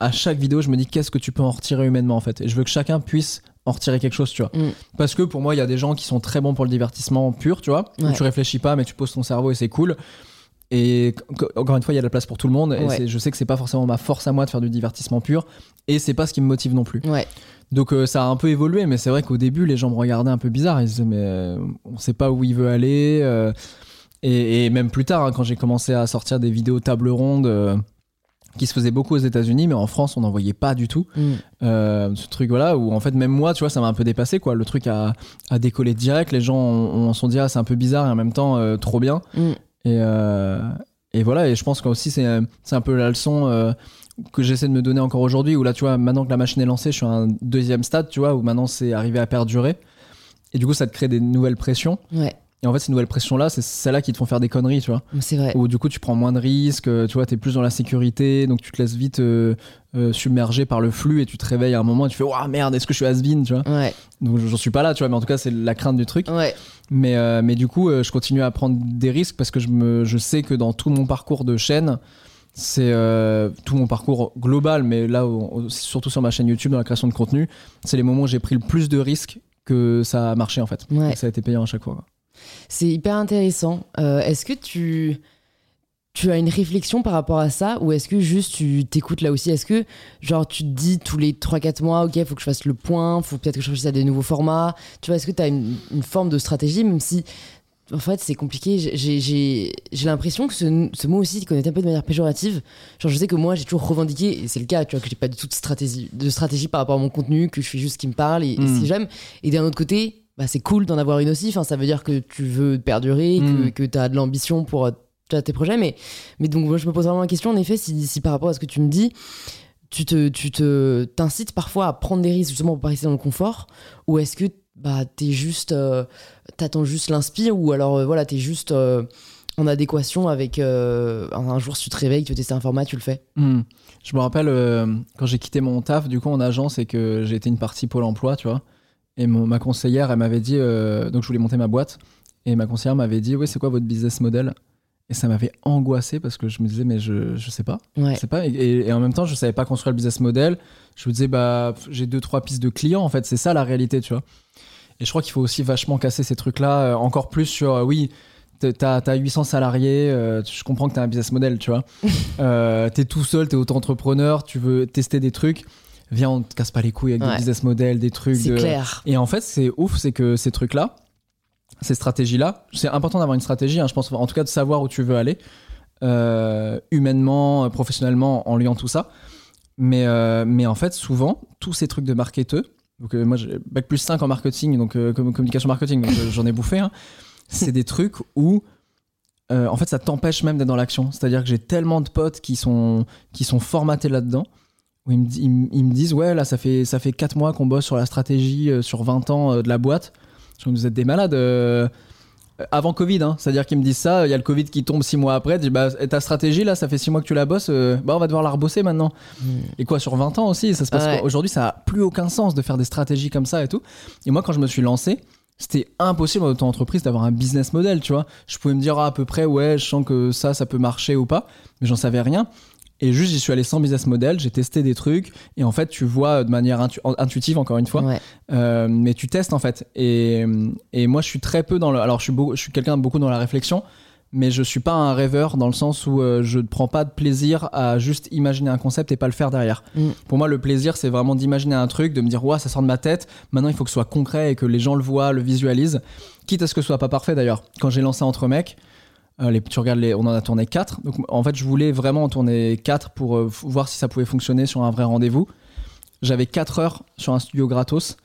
à chaque vidéo je me dis qu'est-ce que tu peux en retirer humainement en fait? Et je veux que chacun puisse en retirer quelque chose tu vois Mm. parce que pour moi il y a des gens qui sont très bons pour le divertissement pur tu vois où tu réfléchis pas mais tu poses ton cerveau et c'est cool et encore une fois il y a de la place pour tout le monde et Ouais. je sais que c'est pas forcément ma force à moi de faire du divertissement pur et c'est pas ce qui me motive non plus Ouais. donc euh, ça a un peu évolué, mais c'est vrai qu'au début, les gens me regardaient un peu bizarre. Ils se disaient, mais euh, on sait pas où il veut aller. euh, et, et même plus tard, hein, quand j'ai commencé à sortir des vidéos table ronde qui se faisaient beaucoup aux États-Unis, mais en France, on n'en voyait pas du tout. Mm. Euh, ce truc voilà où en fait même moi tu vois ça m'a un peu dépassé quoi le truc a, a décollé direct les gens ont sont dit ah, c'est un peu bizarre et en même temps euh, trop bien Mm. et, euh, et voilà et je pense que aussi c'est c'est un peu la leçon que j'essaie de me donner encore aujourd'hui où là tu vois maintenant que la machine est lancée je suis à un deuxième stade tu vois où maintenant c'est arrivé à perdurer et du coup ça te crée des nouvelles pressions Ouais. Et en fait ces nouvelles pressions là c'est celles-là qui te font faire des conneries tu vois C'est vrai. où du coup tu prends moins de risques, euh, tu vois, t'es plus dans la sécurité, donc tu te laisses vite euh, euh, submerger par le flux et tu te réveilles à un moment et tu fais Waouh merde, est-ce que je suis has-been, tu vois Ouais. Donc j'en suis pas là, tu vois, mais en tout cas c'est la crainte du truc. Ouais. Mais, euh, mais du coup, je continue à prendre des risques parce que je, me, je sais que dans tout mon parcours de chaîne, c'est euh, tout mon parcours global, mais là, surtout sur ma chaîne YouTube, dans la création de contenu, c'est les moments où j'ai pris le plus de risques que ça a marché en fait. Ouais. Et ça a été payant à chaque fois. C'est hyper intéressant. Euh, est-ce que tu, tu as une réflexion par rapport à ça ou est-ce que juste tu t'écoutes là aussi? Est-ce que genre tu te dis tous les 3-4 mois, ok, faut que je fasse le point, faut peut-être que je réfléchisse à des nouveaux formats Tu vois, est-ce que tu as une, une forme de stratégie, même si en fait c'est compliqué J'ai- J'ai j'ai- j'ai l'impression que ce, ce mot aussi, tu connais un peu de manière péjorative. Genre, je sais que moi j'ai toujours revendiqué, et c'est le cas, tu vois, que j'ai pas du tout de stratégie, de stratégie par rapport à mon contenu, que je fais juste ce qui me parle et, et Mm. si j'aime. Et d'un autre côté, bah, c'est cool d'en avoir une aussi. Enfin, ça veut dire que tu veux perdurer, Mm. que, tu as de l'ambition pour euh, as tes projets. Mais, mais donc, moi, je me pose vraiment la question, en effet, si, si par rapport à ce que tu me dis, tu te, tu te t'incites parfois à prendre des risques justement pour pas rester dans le confort, ou est-ce que bah t'es juste, euh, t'attends juste l'inspire, ou alors euh, voilà, t'es juste euh, en adéquation avec euh, un, jour si tu te réveilles, tu veux tester un format, tu le fais? Hmm. Je me rappelle quand j'ai quitté mon taf, du coup en agence, et que j'ai été une partie Pôle emploi, tu vois. Et mon- ma conseillère, elle m'avait dit, euh, donc je voulais monter ma boîte, et ma conseillère m'avait dit, oui, c'est quoi votre business model? Et ça m'avait angoissé parce que je me disais, mais je, je sais pas. Ouais. Je sais pas. Et, et- et en même temps, je savais pas construire le business model. Je me disais, bah, j'ai deux, trois pistes de clients, en fait, c'est ça la réalité, tu vois. Et je crois qu'il faut aussi vachement casser ces trucs-là, euh, encore plus sur, euh, oui, t'as as 800 salariés, euh, je comprends que t'as un business model, tu vois. Euh, t'es tout seul, t'es auto-entrepreneur, tu veux tester des trucs. Viens, on te casse pas les couilles avec Ouais. des business models, des trucs. C'est de- clair. Et en fait, c'est ouf, c'est que ces trucs-là, ces stratégies-là, c'est important d'avoir une stratégie, hein, je pense, en tout cas de savoir où tu veux aller, euh, humainement, euh, professionnellement, en liant tout ça. Mais, euh, mais en fait, souvent, tous ces trucs de marketeux, donc euh, moi j'ai bac plus 5 en marketing, donc communication marketing, donc j'en ai bouffé, hein. c'est des trucs où en fait ça t'empêche même d'être dans l'action. C'est-à-dire que j'ai tellement de potes qui sont, qui sont formatés là-dedans, où ils me, di- ils me- ils me disent ouais là ça fait, ça fait 4 mois qu'on bosse sur la stratégie, euh, sur 20 ans euh, de la boîte. Je vous êtes des malades. euh, avant Covid, hein. c'est-à-dire qu'ils me disent ça, il y a le Covid qui tombe 6 mois après, dis, bah, et ta stratégie là, ça fait 6 mois que tu la bosses, euh, bah on va devoir la rebosser maintenant. Et quoi, sur 20 ans aussi, ça se passe Ouais. quoi Aujourd'hui, ça a plus aucun sens de faire des stratégies comme ça et tout. Et moi, quand je me suis lancé, c'était impossible en auto-entreprise d'avoir un business model, tu vois. Je pouvais me dire ah, à peu près, ouais, je sens que ça, ça peut marcher ou pas, mais j'en savais rien. Et juste, j'y suis allé sans business model, j'ai testé des trucs, et en fait, tu vois de manière intu- intuitive, encore une fois, Ouais. euh, mais tu testes en fait. Et, et moi, je suis très peu dans le. Alors, je suis, beau- je suis quelqu'un beaucoup dans la réflexion, mais je suis pas un rêveur dans le sens où euh, je ne prends pas de plaisir à juste imaginer un concept et pas le faire derrière. Mm. Pour moi, le plaisir, c'est vraiment d'imaginer un truc, de me dire, ouais, ça sort de ma tête. Maintenant, il faut que ce soit concret et que les gens le voient, le visualisent. Quitte à ce que ce soit pas parfait d'ailleurs. Quand j'ai lancé Entre Mecs, les, tu regardes, les, on en a tourné 4. Donc, en fait, je voulais vraiment en tourner 4 pour euh, voir si ça pouvait fonctionner sur un vrai rendez-vous. J'avais 4 heures sur un studio gratos.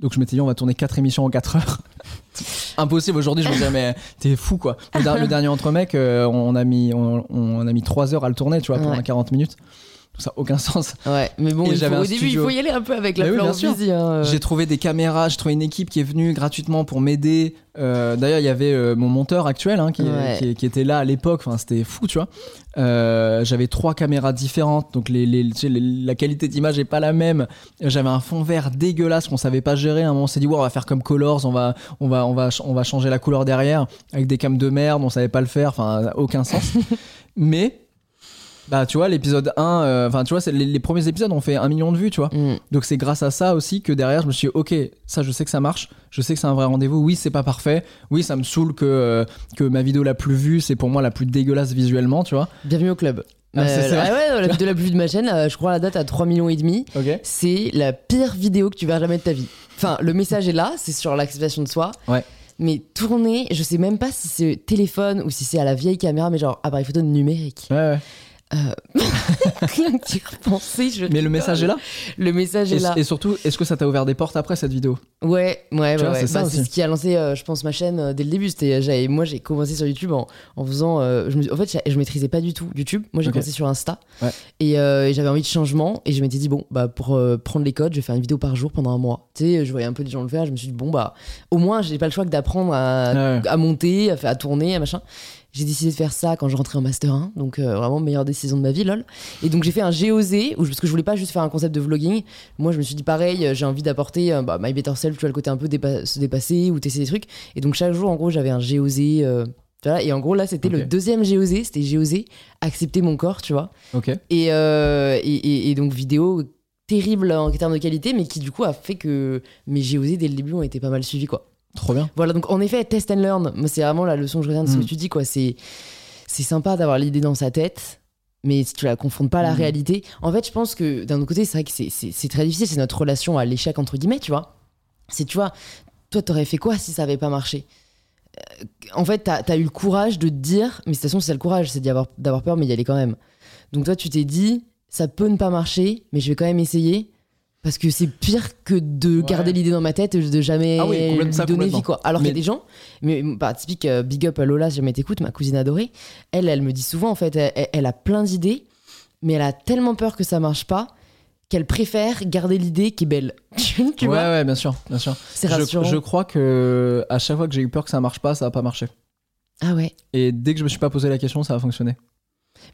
Donc je m'étais dit, on va tourner 4 émissions en 4 heures. Impossible aujourd'hui, je me disais, mais t'es fou quoi. Le, der- le dernier entre mecs, euh, on, a mis, on, on a mis 3 heures à le tourner, tu vois, pour Ouais. un 40 minutes. Ça n'a aucun sens. Ouais, mais bon, il faut- au début, il faut y aller un peu avec la oui, hein, euh. J'ai trouvé des caméras, j'ai trouvé une équipe qui est venue gratuitement pour m'aider. Euh, D'ailleurs, il y avait euh, mon monteur actuel hein, qui, Ouais. qui- qui était là à l'époque. Enfin, c'était fou, tu vois. Euh, J'avais trois caméras différentes, donc les, les- tu sais, les- la qualité d'image est pas la même. J'avais un fond vert dégueulasse qu'on savait pas gérer. À un moment, on s'est dit, ouais, on va faire comme Colors, on va, on va, on va, on va changer la couleur derrière avec des cams de merde. On savait pas le faire. Enfin, aucun sens. Mais bah, tu vois, l'épisode 1, euh, enfin, tu vois, les, les premiers épisodes ont fait un million de vues, tu vois. Mm. Donc c'est grâce à ça aussi que derrière je me suis dit ok ça je sais que ça marche, je sais que c'est un vrai rendez-vous, oui c'est pas parfait, oui ça me saoule que, euh, que ma vidéo la plus vue c'est pour moi la plus dégueulasse visuellement tu vois. Bienvenue au club. Ah, Euh, ah ouais, la vidéo la plus vue de ma chaîne, je crois la date à 3 millions et demi. Ok. C'est la pire vidéo que tu verras jamais de ta vie. Enfin, le message est là, c'est sur l'acceptation de soi. Ouais. Mais tourner, je sais même pas si c'est téléphone ou si c'est à la vieille caméra, mais genre appareil photo numérique. Ouais, ouais. Rien que d'y repenser, je Mais le message est là. Le message est Et, là. et surtout, est-ce que ça t'a ouvert des portes après cette vidéo? Ouais, ouais, ouais. ouais. c'est Bah, ce qui a lancé, euh, je pense, ma chaîne euh, dès le début. C'était, moi, j'ai commencé sur YouTube en, en faisant. euh, je me- en fait, je maîtrisais pas du tout YouTube. Moi, j'ai commencé sur Insta. Ouais. Et, euh, et j'avais envie de changement. Et je m'étais dit, bon, bah, pour euh, prendre les codes, je vais faire une vidéo par jour pendant un mois. Tu sais, je voyais un peu des gens le faire. Je me suis dit, bon, bah, au moins, j'ai pas le choix que d'apprendre à, Ouais. à monter, à, à tourner, à machin. J'ai décidé de faire ça quand je rentrais en Master 1, donc euh, vraiment meilleure décision de ma vie, lol. Et donc j'ai fait un GOZ, où, parce que je voulais pas juste faire un concept de vlogging. Moi je me suis dit pareil, j'ai envie d'apporter euh, bah, My Better Self, tu vois, le côté un peu dépa- se dépasser ou tester des trucs. Et donc chaque jour, en gros, j'avais un GOZ. euh, voilà, et en gros, là, c'était le deuxième GOZ, c'était GOZ, accepter mon corps, tu vois. Ok. Et, euh, et, et- et donc vidéo terrible en termes de qualité, mais qui du coup a fait que mes GOZ dès le début ont été pas mal suivis, quoi. Trop bien. Voilà, donc en effet, test and learn, c'est vraiment la leçon que je retiens de ce Mm. que tu dis, quoi. C'est, c'est sympa d'avoir l'idée dans sa tête, mais si tu la confrontes pas à la Mm. réalité. En fait, je pense que d'un autre côté, c'est vrai que c'est, très difficile, c'est notre relation à l'échec, entre guillemets, tu vois. C'est, tu vois, toi, t'aurais fait quoi si ça avait pas marché? Euh, En fait, t'as, t'as eu le courage de te dire, mais de toute façon, c'est le courage, c'est d'avoir peur, mais y aller quand même. Donc toi, tu t'es dit, ça peut ne pas marcher, mais je vais quand même essayer. Parce que c'est pire que de Ouais. garder l'idée dans ma tête et de jamais Ah oui, complètement- lui ça, donner vie quoi. Alors qu'il y a des gens, mais bah, typique euh, big up à Lola si jamais t'écoutes, ma cousine adorée, elle, elle me dit souvent en fait, elle, a plein d'idées, mais elle a tellement peur que ça marche pas qu'elle préfère garder l'idée qui est belle. tu ouais, vois ouais, bien sûr, bien sûr. C'est Je, rassurant. je crois que à chaque fois que j'ai eu peur que ça marche pas, ça a pas marché. Ah ouais. Et dès que je me suis pas posé la question, ça a fonctionné.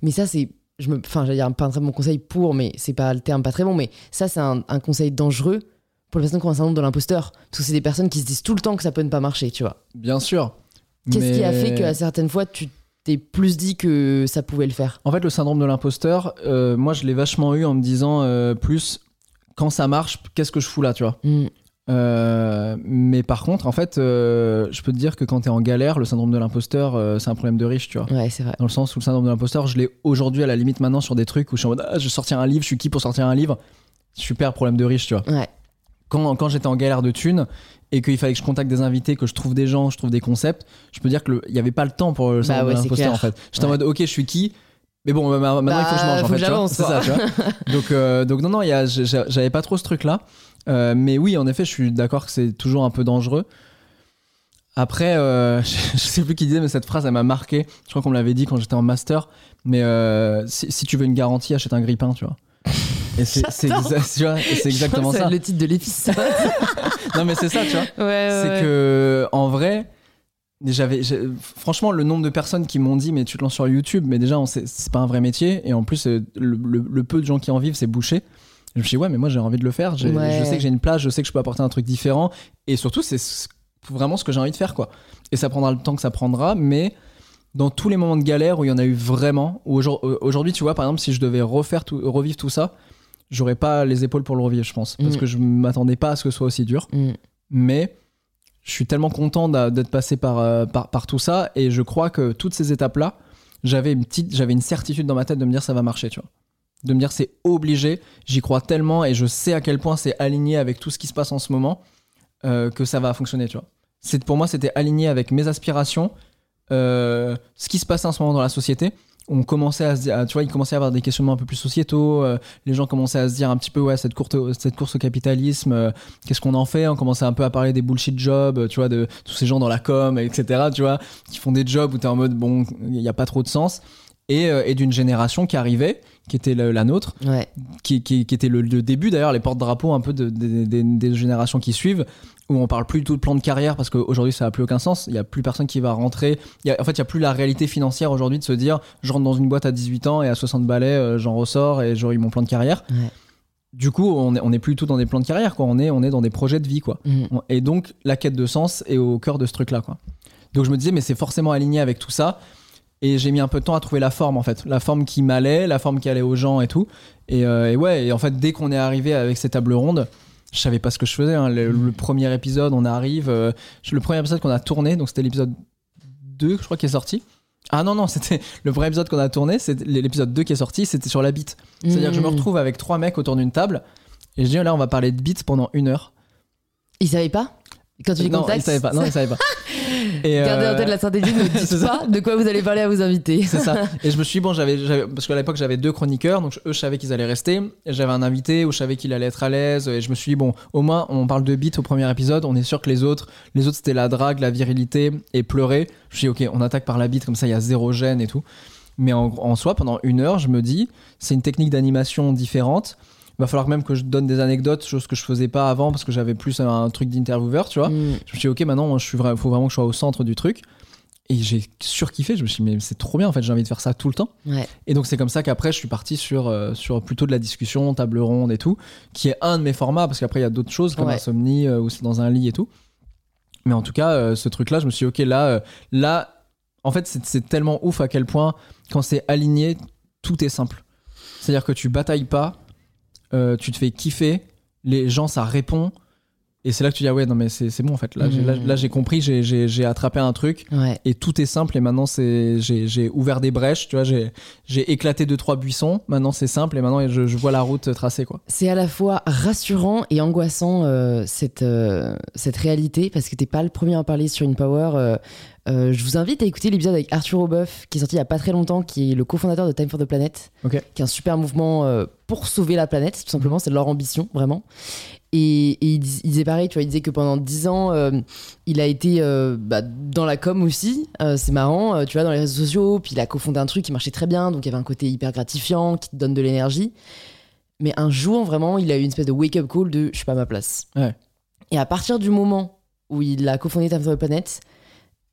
Mais ça, c'est. Je me, enfin, j'allais dire pas un très bon conseil pour, mais c'est pas le terme pas très bon, mais ça, c'est un, un conseil dangereux pour les personnes qui ont un syndrome de l'imposteur. Parce que c'est des personnes qui se disent tout le temps que ça peut ne pas marcher, tu vois. Bien sûr. Qu'est-ce qui a fait qu'à certaines fois, tu t'es plus dit que ça pouvait le faire? En fait, le syndrome de l'imposteur, euh, moi, je l'ai vachement eu en me disant euh, plus quand ça marche, qu'est-ce que je fous là, tu vois? Hmm. Euh, mais par contre, en fait, euh, je peux te dire que quand t'es en galère, le syndrome de l'imposteur, euh, c'est un problème de riche, tu vois. Ouais, c'est vrai. Dans le sens où le syndrome de l'imposteur, je l'ai aujourd'hui à la limite maintenant sur des trucs où je suis en mode, ah, je vais sortir un livre, je suis qui pour sortir un livre? Super problème de riche, tu vois. Ouais. Quand, quand j'étais en galère de thunes et qu'il fallait que je contacte des invités, que je trouve des gens, je trouve des concepts, je peux dire qu'il n'y avait pas le temps pour le Bah syndrome ouais, de l'imposteur, en fait. J'étais en Ouais. mode, ok, je suis qui? Mais bon, bah, maintenant il faut que je Bah, mange en fait. que tu vois. j'avance, C'est ça, tu vois. donc, donc non, non, j'avais pas trop ce truc-là. Euh, mais oui, en effet, je suis d'accord que c'est toujours un peu dangereux. Après, euh, je sais plus qui disait, mais cette phrase, elle m'a marqué. Je crois qu'on me l'avait dit quand j'étais en master. Mais euh, si, si tu veux une garantie, achète un grille-pain, tu vois. Et c'est exactement ça. C'est le titre de l'épisode. Non, mais c'est ça, tu vois. ouais, c'est ouais. que, en vrai, j'avais, franchement, le nombre de personnes qui m'ont dit, mais tu te lances sur YouTube, mais déjà, c'est pas un vrai métier. Et en plus, le, le- le peu de gens qui en vivent, c'est bouché. Je me suis dit, ouais, mais moi, j'ai envie de le faire. Ouais. Je sais que j'ai une place, je sais que je peux apporter un truc différent. Et surtout, c'est ce- vraiment ce que j'ai envie de faire, quoi. Et ça prendra le temps que ça prendra, mais dans tous les moments de galère où il y en a eu vraiment, aujourd- euh, aujourd'hui, tu vois, par exemple, si je devais refaire tout, revivre tout ça, j'aurais pas les épaules pour le revivre, je pense. Parce Mm. que je m'attendais pas à ce que ce soit aussi dur Hmm. mais je suis tellement content d'être passé par, euh, par, par tout ça et je crois que toutes ces étapes là j'avais une petite j'avais une certitude dans ma tête de me dire ça va marcher tu vois de me dire c'est obligé j'y crois tellement et je sais à quel point c'est aligné avec tout ce qui se passe en ce moment euh, que ça va fonctionner tu vois c'est pour moi c'était aligné avec mes aspirations euh, ce qui se passait en ce moment dans la société on commençait à se tu vois, il commençait à avoir des questionnements un peu plus sociétaux. euh, les gens commençaient à se dire un petit peu, ouais, cette, cette course au capitalisme, qu'est-ce qu'on en fait? On commençait un peu à parler des bullshit jobs, tu vois, de tous ces gens dans la com, etc., tu vois, qui font des jobs où t'es en mode, bon, il n'y a pas trop de sens. Et, euh, et d'une génération qui arrivait, qui était la nôtre, Ouais. qui, qui- qui était le, le début d'ailleurs, les porte-drapeaux un peu de- de- des- générations qui suivent, où on parle plus du tout de plan de carrière parce qu'aujourd'hui ça n'a plus aucun sens. Il y a plus personne qui va rentrer. Il y a- en fait, il y a plus la réalité financière aujourd'hui de se dire je rentre dans une boîte à 18 ans et à 60 balais euh, j'en ressors et j'aurai eu mon plan de carrière. Ouais. Du coup, on est, on est plus du tout dans des plans de carrière, quoi. On est, on est dans des projets de vie, quoi. Mhm. Et donc, la quête de sens est au cœur de ce truc-là, quoi. Donc, je me disais, mais c'est forcément aligné avec tout ça. Et j'ai mis un peu de temps à trouver la forme, en fait. La forme qui m'allait, la forme qui allait aux gens et tout. Et, euh, et ouais, et en fait, dès qu'on est arrivé avec ces tables rondes, je savais pas ce que je faisais. hein. Le, le premier épisode, on arrive. euh, le premier épisode qu'on a tourné, donc c'était l'épisode 2, je crois, qui est sorti. Ah non, non, c'était le premier épisode qu'on a tourné, c'est l'épisode 2 qui est sorti, c'était sur la bite. C'est-à-dire que je me Mhm. retrouve avec trois mecs autour d'une table et je dis là, on va parler de beats pendant une heure. Ils savaient pas? Quand tu les non, ils savaient pas. Non, ils savaient pas. Et, Gardez en tête la stratégie, ne dites ça. pas de quoi vous allez parler à vos invités. C'est ça. Et je me suis dit, bon, j'avais, parce qu'à l'époque, j'avais deux chroniqueurs, donc eux, je savais qu'ils allaient rester. J'avais un invité où je savais qu'il allait être à l'aise. Et je me suis dit, bon, au moins, on parle de beats au premier épisode. On est sûr que les autres, les autres, c'était la drague, la virilité et pleurer. Je me suis dit, ok, on attaque par la bite, comme ça, il y a zéro gêne et tout. Mais en, en soi, pendant une heure, je me dis, c'est une technique d'animation différente. Il va falloir même que je donne des anecdotes, chose que je faisais pas avant parce que j'avais plus un truc d'intervieweur, tu vois. Mhm. Je me suis dit, ok, maintenant, suis vra- faut vraiment que je sois au centre du truc. Et j'ai surkiffé. Je me suis dit, mais c'est trop bien, en fait, j'ai envie de faire ça tout le temps. Ouais. Et donc, c'est comme ça qu'après, je suis parti sur, euh, sur plutôt de la discussion, table ronde et tout, qui est un de mes formats, parce qu'après, il y a d'autres choses comme Ouais. Insomnie, euh, où c'est dans un lit et tout. Mais en tout cas, euh, ce truc-là, je me suis dit, ok, là, là en fait, c'est c'est tellement ouf à quel point, quand c'est aligné, tout est simple. C'est-à-dire que tu batailles pas, euh, tu te fais kiffer, les gens, ça répond. Et c'est là que tu dis, ah ouais, non, mais c'est c'est bon, en fait. Là, j'ai- là, j'ai compris, j'ai- j'ai j'ai attrapé un truc Ouais. et tout est simple et maintenant c'est j'ai j'ai ouvert des brèches tu vois j'ai j'ai éclaté deux trois buissons maintenant c'est simple et maintenant je, je vois la route tracée quoi C'est à la fois rassurant et angoissant euh, cette, euh, cette réalité parce que t'es pas le premier à en parler sur une power. Euh, je vous invite à écouter l'épisode avec Arthur Aubeuf qui est sorti il y a pas très longtemps, qui est le cofondateur de Time for the Planet, qui est un super mouvement euh, pour sauver la planète, tout simplement, c'est leur ambition vraiment. Et, et il, dis- il disait pareil, tu vois, il disait que pendant 10 ans, euh, il a été bah, dans la com aussi. C'est marrant, tu vois, dans les réseaux sociaux. Puis il a cofondé un truc qui marchait très bien, donc il y avait un côté hyper gratifiant qui te donne de l'énergie. Mais un jour, vraiment, il a eu une espèce de wake-up call de je suis pas à ma place. Ouais. Et à partir du moment où il a cofondé Time for the Planet,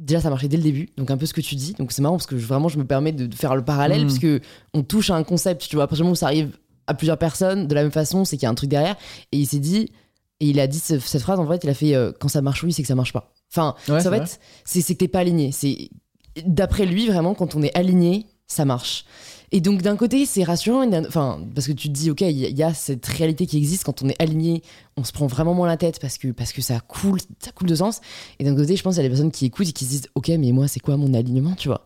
déjà ça marchait dès le début, donc un peu ce que tu dis. Donc c'est marrant parce que je- vraiment je me permets de de faire le parallèle Mhm. parce que on touche à un concept, tu vois. À partir du moment où ça arrive à plusieurs personnes de la même façon, c'est qu'il y a un truc derrière. Et il s'est dit, et il a dit ce- cette phrase en fait, il a fait euh, quand ça marche oui, c'est que ça marche pas. Enfin, Ouais, ça, c'est c'est que t'es pas aligné. C'est d'après lui vraiment quand on est aligné, ça marche. Et donc d'un côté c'est rassurant, enfin parce que tu te dis ok il y, a- il cette réalité qui existe quand on est aligné, on se prend vraiment moins la tête parce que parce que ça coule, ça coule de sens. Et d'un côté je pense qu'il y a des personnes qui écoutent et qui se disent ok mais moi c'est quoi mon alignement tu vois?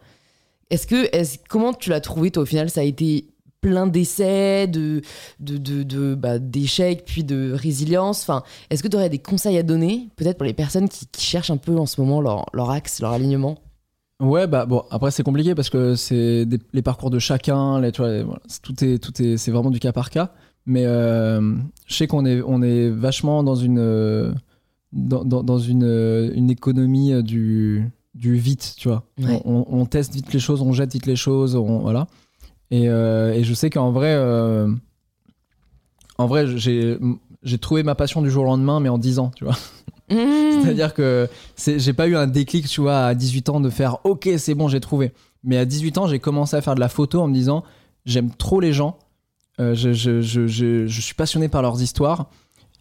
Est-ce que est comment tu l'as trouvé toi au final? Ça a été plein d'essais, de, de, de, de- bah, d'échecs, puis de résilience. Enfin, est-ce que tu aurais des conseils à donner, peut-être pour les personnes qui, qui cherchent un peu en ce moment leur, leur axe, leur alignement? Ouais bah bon après c'est compliqué parce que c'est des- les parcours de chacun les, tu vois, les- voilà, c'est- tout est tout est c'est vraiment du cas par cas. Mais euh, je sais qu'on est on est vachement dans une euh, dans, dans, dans une, euh, une économie du du vite tu vois. Ouais. on, on teste vite les choses on jette vite les choses on, voilà. Et, euh, et je sais qu'en vrai euh, en vrai j'ai j'ai trouvé ma passion du jour au lendemain mais en 10 ans tu vois Mmh. c'est-à-dire que j'ai pas eu un déclic, tu vois, à 18 ans de faire OK, c'est bon, j'ai trouvé. Mais à 18 ans, j'ai commencé à faire de la photo en me disant j'aime trop les gens, euh, je, je- je- je- je suis passionné par leurs histoires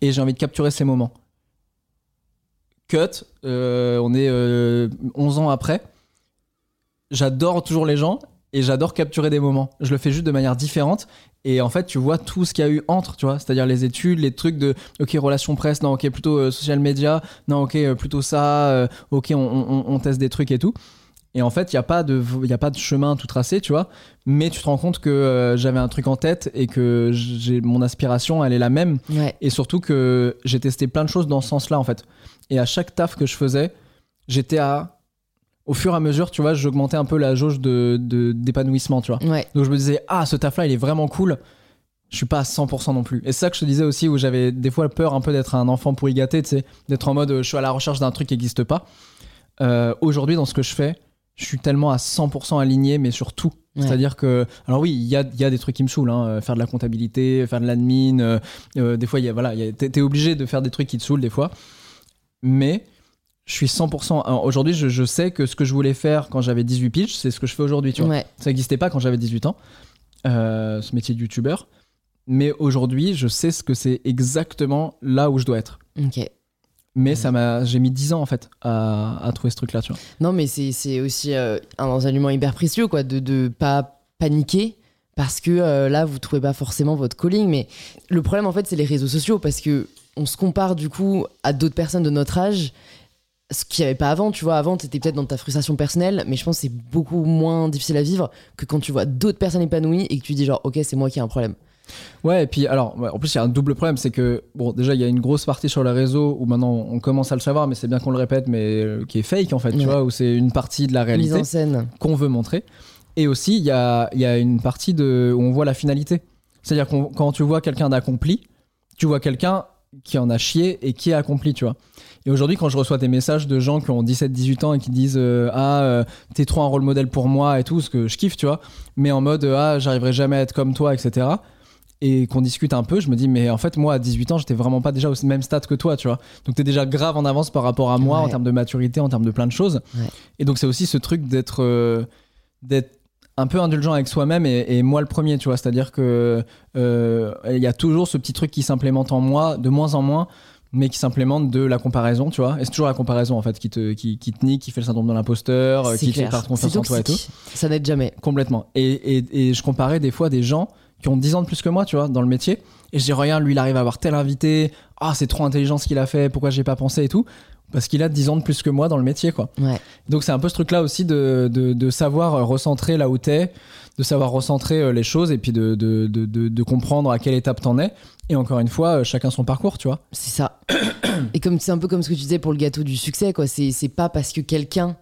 et j'ai envie de capturer ces moments. Cut, euh, on est euh, 11 ans après. J'adore toujours les gens et j'adore capturer des moments. Je le fais juste de manière différente et en fait, tu vois tout ce qu'il y a eu entre, tu vois, c'est-à-dire les études, les trucs de OK, relations presse, non, OK, plutôt euh, social media, non, OK, euh, plutôt ça, euh, OK, on, on- on teste des trucs et tout. Et en fait, il n'y a, pas de- y a pas de chemin tout tracé, tu vois, mais tu te rends compte que j'avais un truc en tête et que j'ai mon aspiration, elle est la même. Ouais. Et surtout que j'ai testé plein de choses dans ce sens-là, en fait. Et à chaque taf que je faisais, j'étais à. Au fur et à mesure, tu vois, j'augmentais un peu la jauge de- de- d'épanouissement, tu vois. Ouais. Donc je me disais, ah, ce taf-là, il est vraiment cool. Je suis pas à 100% non plus. Et c'est ça que je te disais aussi, où j'avais des fois peur un peu d'être un enfant pourri gâté, tu sais, d'être en mode, euh, je suis à la recherche d'un truc qui n'existe pas. Euh, Aujourd'hui, dans ce que je fais, je suis tellement à 100% aligné, mais sur tout. Ouais. C'est-à-dire que, alors oui, il y a, y a des trucs qui me saoulent, hein, euh, faire de la comptabilité, faire de l'admin, euh, euh, des fois, y a, voilà, il y a- t'es t'es obligé de faire des trucs qui te saoulent des fois. Mais je suis 100%. alors, Aujourd'hui, je, je sais que ce que je voulais faire quand j'avais 18 piges, c'est ce que je fais aujourd'hui, tu vois. Ouais. Ça n'existait pas quand j'avais 18 ans, euh, ce métier de youtubeur. Mais aujourd'hui, je sais ce que c'est exactement là où je dois être. Ok. Mais ça m'a, j'ai mis 10 ans en fait à, à trouver ce truc-là, tu vois. Non, mais c'est c'est aussi euh, un enseignement hyper précieux, quoi, de ne pas paniquer parce que euh, là, vous trouvez pas forcément votre calling. Mais le problème, en fait, c'est les réseaux sociaux parce que on se compare du coup à d'autres personnes de notre âge. Ce qu'il n'y avait pas avant, tu vois, avant, t'étais peut-être dans ta frustration personnelle, mais je pense que c'est beaucoup moins difficile à vivre que quand tu vois d'autres personnes épanouies et que tu dis genre, ok, c'est moi qui ai un problème. Ouais, et puis alors, en plus, il y a un double problème, c'est que, bon, déjà, il y a une grosse partie sur les réseaux où maintenant on commence à le savoir, mais c'est bien qu'on le répète, mais euh, qui est fake en fait, tu vois, où c'est une partie de la réalité qu'on veut montrer. Et aussi, il y a, y a une partie de, où on voit la finalité. C'est-à-dire qu'on- quand tu vois quelqu'un d'accompli, tu vois quelqu'un qui en a chié et qui est accompli, tu vois. Et aujourd'hui, quand je reçois des messages de gens qui ont 17-18 ans et qui disent euh, Ah, euh, t'es trop un rôle modèle pour moi et tout, ce que je kiffe, tu vois, mais en mode euh, Ah, j'arriverai jamais à être comme toi, etc. Et qu'on discute un peu, je me dis, mais en fait, moi, à 18 ans, j'étais vraiment pas déjà au même stade que toi, tu vois. Donc, t'es déjà grave en avance par rapport à moi en termes de maturité, en termes de plein de choses. Ouais. Et donc, c'est aussi ce truc d'être d'être un peu indulgent avec soi-même et, et moi le premier, tu vois. C'est-à-dire que euh, il y a toujours ce petit truc qui s'implémente en moi, de moins en moins, mais qui s'implémente de la comparaison, tu vois. Et c'est toujours la comparaison, en fait, qui te, qui, qui te nique, qui fait le syndrome de l'imposteur, euh, qui te fait perdre confiance en toi et tout. Ça n'aide jamais. Complètement. Et, et, et je comparais des fois des gens qui ont 10 ans de plus que moi, tu vois, dans le métier. Et je dis, regarde, lui, il arrive à avoir tel invité. Ah, c'est trop intelligent ce qu'il a fait. Pourquoi j'ai pas pensé et tout Parce qu'il a 10 ans de plus que moi dans le métier, quoi. Ouais. Donc c'est un peu ce truc-là aussi de, de, de savoir euh, recentrer là où t'es, de savoir recentrer euh, les choses et puis de, de, comprendre à quelle étape t'en es. Et encore une fois, euh, chacun son parcours, tu vois. C'est ça. Et comme c'est un peu comme ce que tu disais pour le gâteau du succès, quoi. C'est pas parce que quelqu'un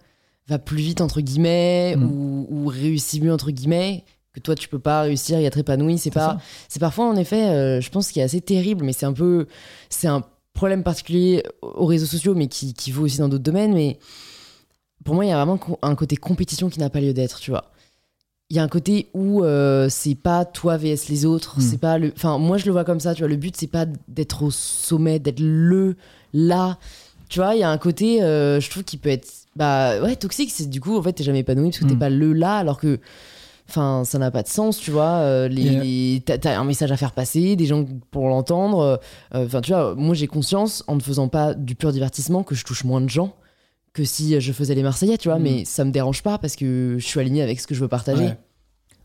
va plus vite entre guillemets Mm. ou, ou réussit mieux entre guillemets que toi tu peux pas réussir et être épanoui. C'est pas. C'est parfois en effet, euh, je pense qu'il est assez terrible, mais c'est un peu, c'est un problème particulier aux réseaux sociaux, mais qui, qui vaut aussi dans d'autres domaines. Mais pour moi, il y a vraiment un côté compétition qui n'a pas lieu d'être, tu vois. Il y a un côté où euh, c'est pas toi vs les autres, Hmm. c'est pas le. Enfin, moi je le vois comme ça, tu vois. Le but c'est pas d'être au sommet, d'être le là. Tu vois, il y a un côté, euh, je trouve, qui peut être bah ouais toxique. C'est du coup en fait t'es jamais épanoui parce que t'es Hmm. pas le là, alors que Enfin, ça n'a pas de sens, tu vois. euh, les, Et, euh, les- t'as, t'as un message à faire passer, des gens pour l'entendre. euh, Enfin, tu vois, moi j'ai conscience, en ne faisant pas du pur divertissement, que je touche moins de gens que si je faisais les Marseillais, tu vois. Mm. Mais ça me dérange pas parce que je suis aligné avec ce que je veux partager. Ouais.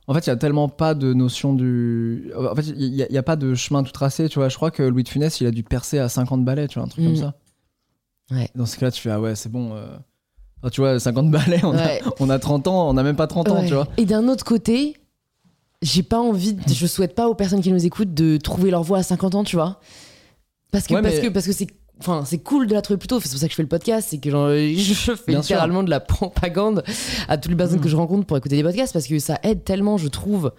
En fait, il y a tellement pas de notion du. En fait, il n'y a, il y a pas de chemin tout tracé, tu vois. Je crois que Louis de Funès, il a dû percer à 50 balais, tu vois, un truc Mm. comme ça. Ouais. Dans ce cas-là, tu fais, ah ouais, c'est bon. euh. Enfin, tu vois, 50 balais, on, Ouais. a, on a 30 ans, on n'a même pas 30 ans, Ouais. tu vois. Et d'un autre côté, j'ai pas envie, de- je souhaite pas aux personnes qui nous écoutent de trouver leur voie à 50 ans, tu vois. Parce que, Ouais, parce mais- que, parce que c'est. Enfin, c'est cool de la trouver plus tôt. C'est pour ça que je fais le podcast. C'est que genre, je fais Bien sûr. littéralement de la propagande à toutes les personnes Mm. que je rencontre pour écouter des podcasts parce que ça aide tellement, je trouve,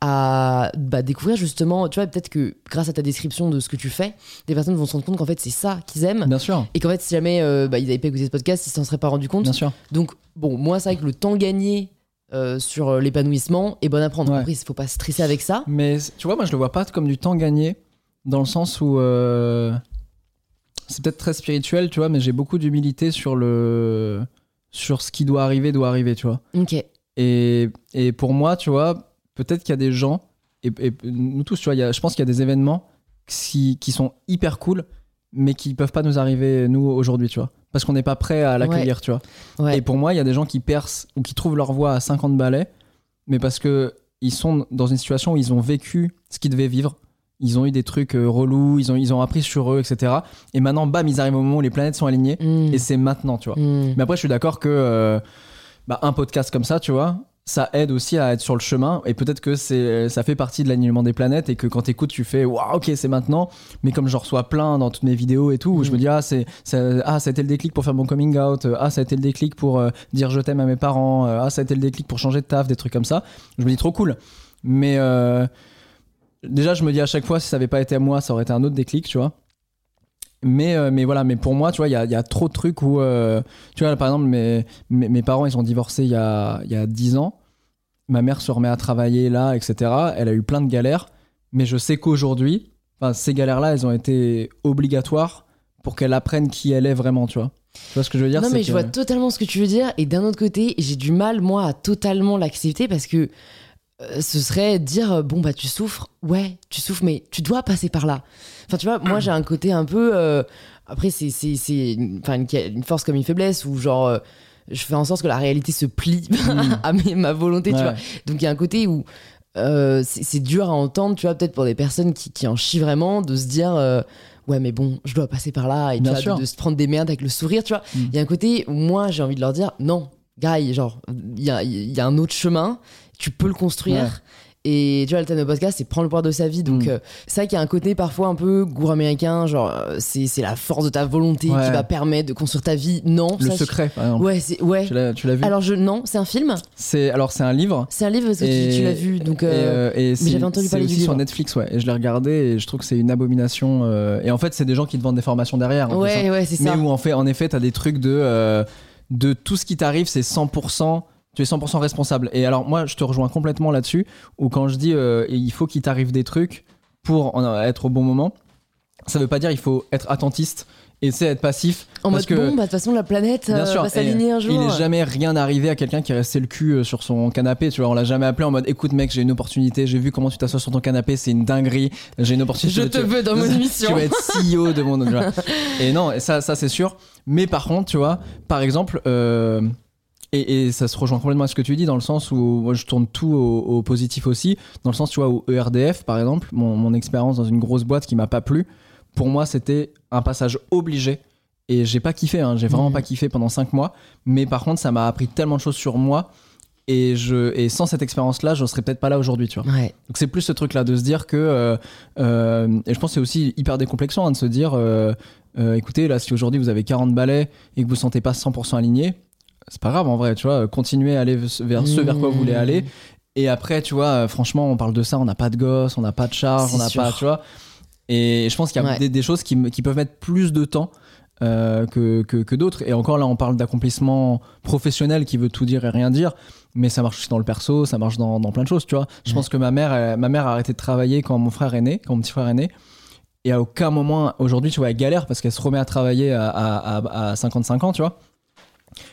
à bah, découvrir justement. Tu vois, peut-être que grâce à ta description de ce que tu fais, des personnes vont se rendre compte qu'en fait, c'est ça qu'ils aiment. Bien sûr, Et qu'en fait, si jamais euh, bah, ils avaient pas écouté ce podcast, ils s'en seraient pas rendu compte. bien sûr. Donc, bon, moi, c'est vrai que le temps gagné euh, sur euh, l'épanouissement est bon à prendre. Ouais. Après, il faut pas stresser avec ça. Mais tu vois, moi, je le vois pas comme du temps gagné, dans le sens où euh, c'est peut-être très spirituel, tu vois, mais j'ai beaucoup d'humilité sur le sur ce qui doit arriver, doit arriver, tu vois. Ok. Et, et pour moi, tu vois, peut-être qu'il y a des gens, et, et nous tous, tu vois, il y a- je pense qu'il y a des événements qui, qui sont hyper cool, mais qui peuvent pas nous arriver, nous, aujourd'hui, tu vois. Parce qu'on n'est pas prêt à l'accueillir, tu vois. Ouais. Et pour moi, il y a des gens qui percent ou qui trouvent leur voie à 50 balais, mais parce que ils sont dans une situation où ils ont vécu ce qu'ils devaient vivre. Ils ont eu des trucs euh, relous, ils ont, ils ont appris sur eux, etc. Et maintenant, bam, ils arrivent au moment où les planètes sont alignées. Mm. Et c'est maintenant, tu vois. Mm. Mais après, je suis d'accord que euh, bah, un podcast comme ça, tu vois, ça aide aussi à être sur le chemin. Et peut-être que c'est, ça fait partie de l'alignement des planètes et que quand t'écoutes, tu fais waouh, ok, c'est maintenant. Mais comme j'en reçois plein dans toutes mes vidéos et tout, où je Mm. me dis ah, c'est, ça, ah, ça a été le déclic pour faire mon coming out. Ah, ça a été le déclic pour euh, dire je t'aime à mes parents. Euh, Ah, ça a été le déclic pour changer de taf, des trucs comme ça. Je me dis trop cool. Mais euh, déjà, je me dis à chaque fois, si ça avait pas été à moi, ça aurait été un autre déclic, tu vois. Mais, euh, mais voilà, mais pour moi, tu vois, il y a, il y a trop de trucs où, euh, tu vois, par exemple, mes, mes, mes parents, ils sont divorcés il y a, il y a 10 ans. ma mère se remet à travailler là, etc. Elle a eu plein de galères, mais je sais qu'aujourd'hui, ces galères-là, elles ont été obligatoires pour qu'elle apprenne qui elle est vraiment, tu vois. Tu vois ce que je veux dire? Non, mais je que- vois totalement ce que tu veux dire. Et d'un autre côté, j'ai du mal, moi, à totalement l'accepter parce que euh, ce serait dire euh, bon, bah, tu souffres. Ouais, tu souffres, mais tu dois passer par là. Enfin, tu vois, moi, j'ai un côté un peu. euh, après, c'est c'est- une, enfin, une, force comme une faiblesse où, genre. euh, je fais en sorte que la réalité se plie à mes- ma volonté, tu vois. Donc il y a un côté où c'est dur à entendre, tu vois, peut-être pour des personnes qui, qui en chient vraiment, de se dire ouais mais bon, je dois passer par là et tu vois, de, de se prendre des merdes avec le sourire, tu vois. Mm. Il y a un côté où moi j'ai envie de leur dire non, guy, genre il y a, il y a un autre chemin, tu peux le construire. Ouais. Et tu vois, le thème de podcast, c'est prendre le pouvoir de sa vie. Donc, Mm. euh, c'est vrai qu'il y a un côté parfois un peu goût américain, genre, euh, c'est c'est la force de ta volonté Ouais. qui va permettre de construire ta vie. Non, Le ça, je- secret, par exemple. Ouais, c'est ouais. Tu l'as tu l'as vu? Alors je non, c'est un film, C'est alors c'est un livre. c'est un livre parce que tu- Et- tu, l'as vu, donc et, euh, euh, et c'est- j'avais entendu parler du aussi sur livre. Netflix, ouais. Et je l'ai regardé et je trouve que c'est une abomination. et en fait, c'est des gens qui te vendent des formations derrière. plus, hein. ouais, ouais, c'est Mais ça. où en fait, en effet, t'as des trucs de de tout ce qui t'arrive, c'est 100%. Tu es 100% responsable. Et alors moi, je te rejoins complètement là-dessus. Où quand je dis euh, il faut qu'il t'arrive des trucs pour en être au bon moment, ça veut pas dire il faut être attentiste et c'est être passif. En parce mode que bon, bah de toute façon la planète Bien euh, sûr, va s'aligner un jour. Il est jamais rien arrivé à quelqu'un qui est resté le cul euh, sur son canapé. Tu vois, on l'a jamais appelé en mode écoute mec, j'ai une opportunité, j'ai vu comment tu t'assois sur ton canapé, c'est une dinguerie, j'ai une opportunité. Je tu- te veux dans mon tu émission. vas être CEO de mon. tu et non, ça, ça c'est sûr. Mais par contre, tu vois, par exemple. euh, et, et ça se rejoint complètement à ce que tu dis dans le sens où moi je tourne tout au, au positif aussi. Dans le sens tu vois où ERDF par exemple mon, mon expérience dans une grosse boîte qui m'a pas plu pour moi c'était un passage obligé. Et j'ai pas kiffé hein, j'ai vraiment Mhm. pas kiffé pendant 5 mois. Mais par contre ça m'a appris tellement de choses sur moi. Et je et sans cette expérience là je serais peut-être pas là aujourd'hui tu vois. Ouais. donc c'est plus ce truc là de se dire que euh, euh, et je pense que c'est aussi hyper décomplexant hein, de se dire euh, écoutez là si aujourd'hui vous avez 40 balais et que vous sentez pas 100% aligné c'est pas grave en vrai tu vois continuez à aller vers ce vers quoi vous voulez Mmh. aller et après tu vois euh, franchement on parle de ça on n'a pas de gosse on n'a pas de charge on n'a pas tu vois. Et je pense qu'il y a Ouais. des, des choses qui, qui peuvent mettre plus de temps euh, que, que, que d'autres. Et encore là on parle d'accomplissement professionnel qui veut tout dire et rien dire mais ça marche aussi dans le perso ça marche dans, dans plein de choses tu vois. Je Ouais. pense que ma mère elle- ma mère a arrêté de travailler quand mon frère est né quand mon petit frère est né. Et à aucun moment aujourd'hui tu vois elle galère parce qu'elle se remet à travailler à, à, à- à 55 ans tu vois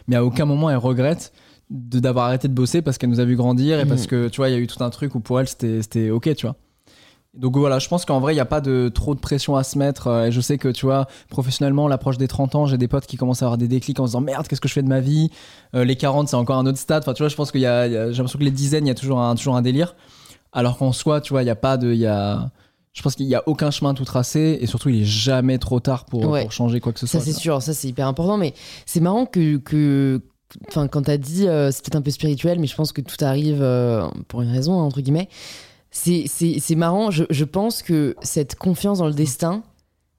mais à aucun moment elle regrette de d'avoir arrêté de bosser parce qu'elle nous a vu grandir et parce que tu vois il y a eu tout un truc où pour elle c'était c'était ok tu vois donc voilà, je pense qu'en vrai, il n'y a pas de trop de pression à se mettre. euh, Et je sais que, tu vois, professionnellement, l'approche des 30 ans, j'ai des potes qui commencent à avoir des déclics en se disant merde, qu'est-ce que je fais de ma vie? Euh, Les 40, c'est encore un autre stade. Enfin, tu vois, je pense qu'il y a, a- j'ai l'impression que les dizaines, il y a toujours un, toujours un délire. Alors qu'en soi, tu vois, il n'y a pas de. Il y a, je pense qu'il n'y a aucun chemin tout tracé. Et surtout, il est jamais trop tard pour, Ouais. pour changer quoi que ce Ça soit. c'est tu sûr, ça c'est hyper important, mais c'est marrant que, que enfin quand t'as dit euh, c'est peut-être un peu spirituel, mais je pense que tout arrive euh, pour une raison entre guillemets. C'est c'est c'est marrant, je, je pense que cette confiance dans le destin,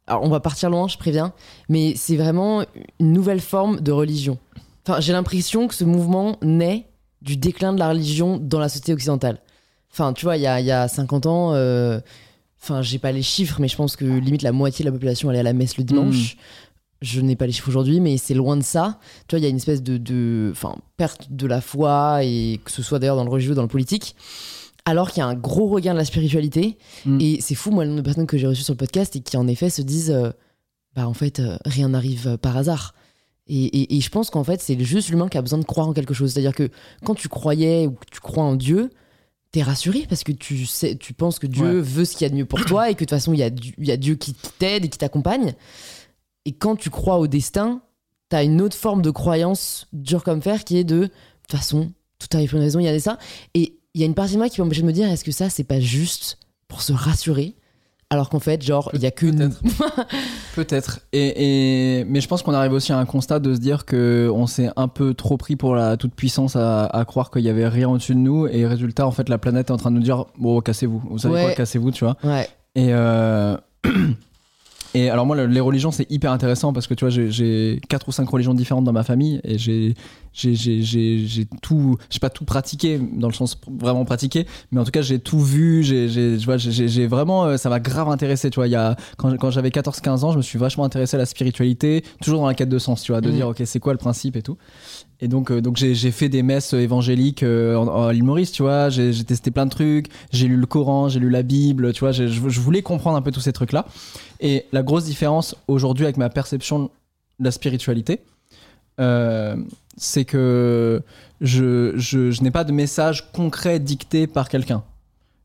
alors on va partir loin, je préviens, mais c'est vraiment une nouvelle forme de religion. Enfin j'ai l'impression que ce mouvement naît du déclin de la religion dans la société occidentale. Enfin tu vois il y a y a 50 ans. euh, Enfin, j'ai pas les chiffres, mais je pense que limite la moitié de la population allait à la messe le dimanche. Je n'ai pas les chiffres aujourd'hui, mais c'est loin de ça. Tu vois, il y a une espèce de, enfin, perte de la foi, et que ce soit d'ailleurs dans le religieux, dans le politique. Alors qu'il y a un gros regain de la spiritualité. Mm. Et c'est fou, moi, le nombre de personnes que j'ai reçues sur le podcast et qui, en effet, se disent euh, Bah, en fait, euh, rien n'arrive euh, par hasard. Et, et- et je pense qu'en fait, c'est juste l'humain qui a besoin de croire en quelque chose. C'est-à-dire que quand tu croyais ou que tu crois en Dieu, t'es rassuré parce que tu sais, tu penses que Dieu Ouais. veut ce qu'il y a de mieux pour toi et que de toute façon, il y a, il y a Dieu qui t'aide et qui t'accompagne. Et quand tu crois au destin, t'as une autre forme de croyance dure comme fer qui est de, de toute façon, tout arrive pour une raison, il y a des ça. Et il y a une partie de moi qui m'empêche de me dire, est-ce que ça, c'est pas juste pour se rassurer alors qu'en fait, genre, il y a nous. Peut-être. Peut-être. Et, et- mais je pense qu'on arrive aussi à un constat de se dire que on s'est un peu trop pris pour la toute puissance à, à croire qu'il y avait rien au-dessus de nous. Et résultat, en fait, la planète est en train de nous dire bon, cassez-vous. Vous savez Ouais. quoi, cassez-vous, tu vois. Ouais. Et, euh, Et alors moi, le- les religions, c'est hyper intéressant parce que tu vois, j'ai- quatre ou cinq religions différentes dans ma famille et j'ai j'ai j'ai- j'ai- j'ai tout, j'ai pas tout pratiqué dans le sens vraiment pratiqué, mais en tout cas j'ai tout vu, j'ai vraiment, euh, ça m'a grave intéressé, tu vois. Il y a quand, quand j'avais 14-15 ans, je me suis vachement intéressé à la spiritualité, toujours dans la quête de sens, tu vois, de Mhm. dire ok c'est quoi le principe et tout. Et donc, euh, donc j'ai fait des messes évangéliques euh, à l'île Maurice, tu vois. J'ai testé plein de trucs. J'ai lu le Coran, j'ai lu la Bible, tu vois. Je, voulais comprendre un peu tous ces trucs-là. Et la grosse différence aujourd'hui avec ma perception de la spiritualité, euh, c'est que je, je, je n'ai pas de message concret dicté par quelqu'un.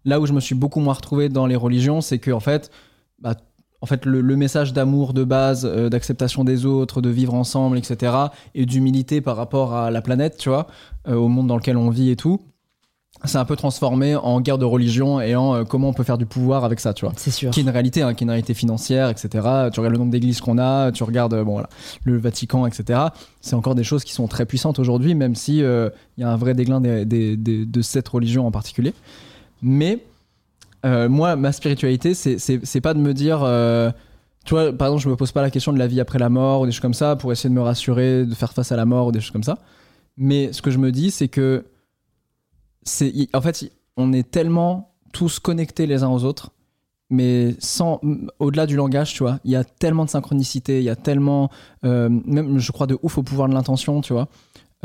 Là où je me suis beaucoup moins retrouvé dans les religions, c'est que en fait, bah, en fait, le, le message d'amour de base, euh, d'acceptation des autres, de vivre ensemble, etc., et d'humilité par rapport à la planète, tu vois, euh, au monde dans lequel on vit et tout, c'est un peu transformé en guerre de religion et en euh, comment on peut faire du pouvoir avec ça, tu vois. C'est sûr. Qui est une réalité, hein, qui est une réalité financière, etc. Tu regardes le nombre d'églises qu'on a, tu regardes euh, bon, voilà, le Vatican, etc. C'est encore des choses qui sont très puissantes aujourd'hui, même si euh, il y a un vrai déclin des- des- des- de cette religion en particulier. Mais euh, moi, ma spiritualité, c'est- pas de me dire. euh, tu vois, par exemple, je me pose pas la question de la vie après la mort ou des choses comme ça pour essayer de me rassurer, de faire face à la mort ou des choses comme ça. Mais ce que je me dis, c'est que en fait, on est tellement tous connectés les uns aux autres, mais sans au-delà du langage, tu vois, il y a tellement de synchronicité, il y a tellement, euh, même je crois de ouf au pouvoir de l'intention, tu vois.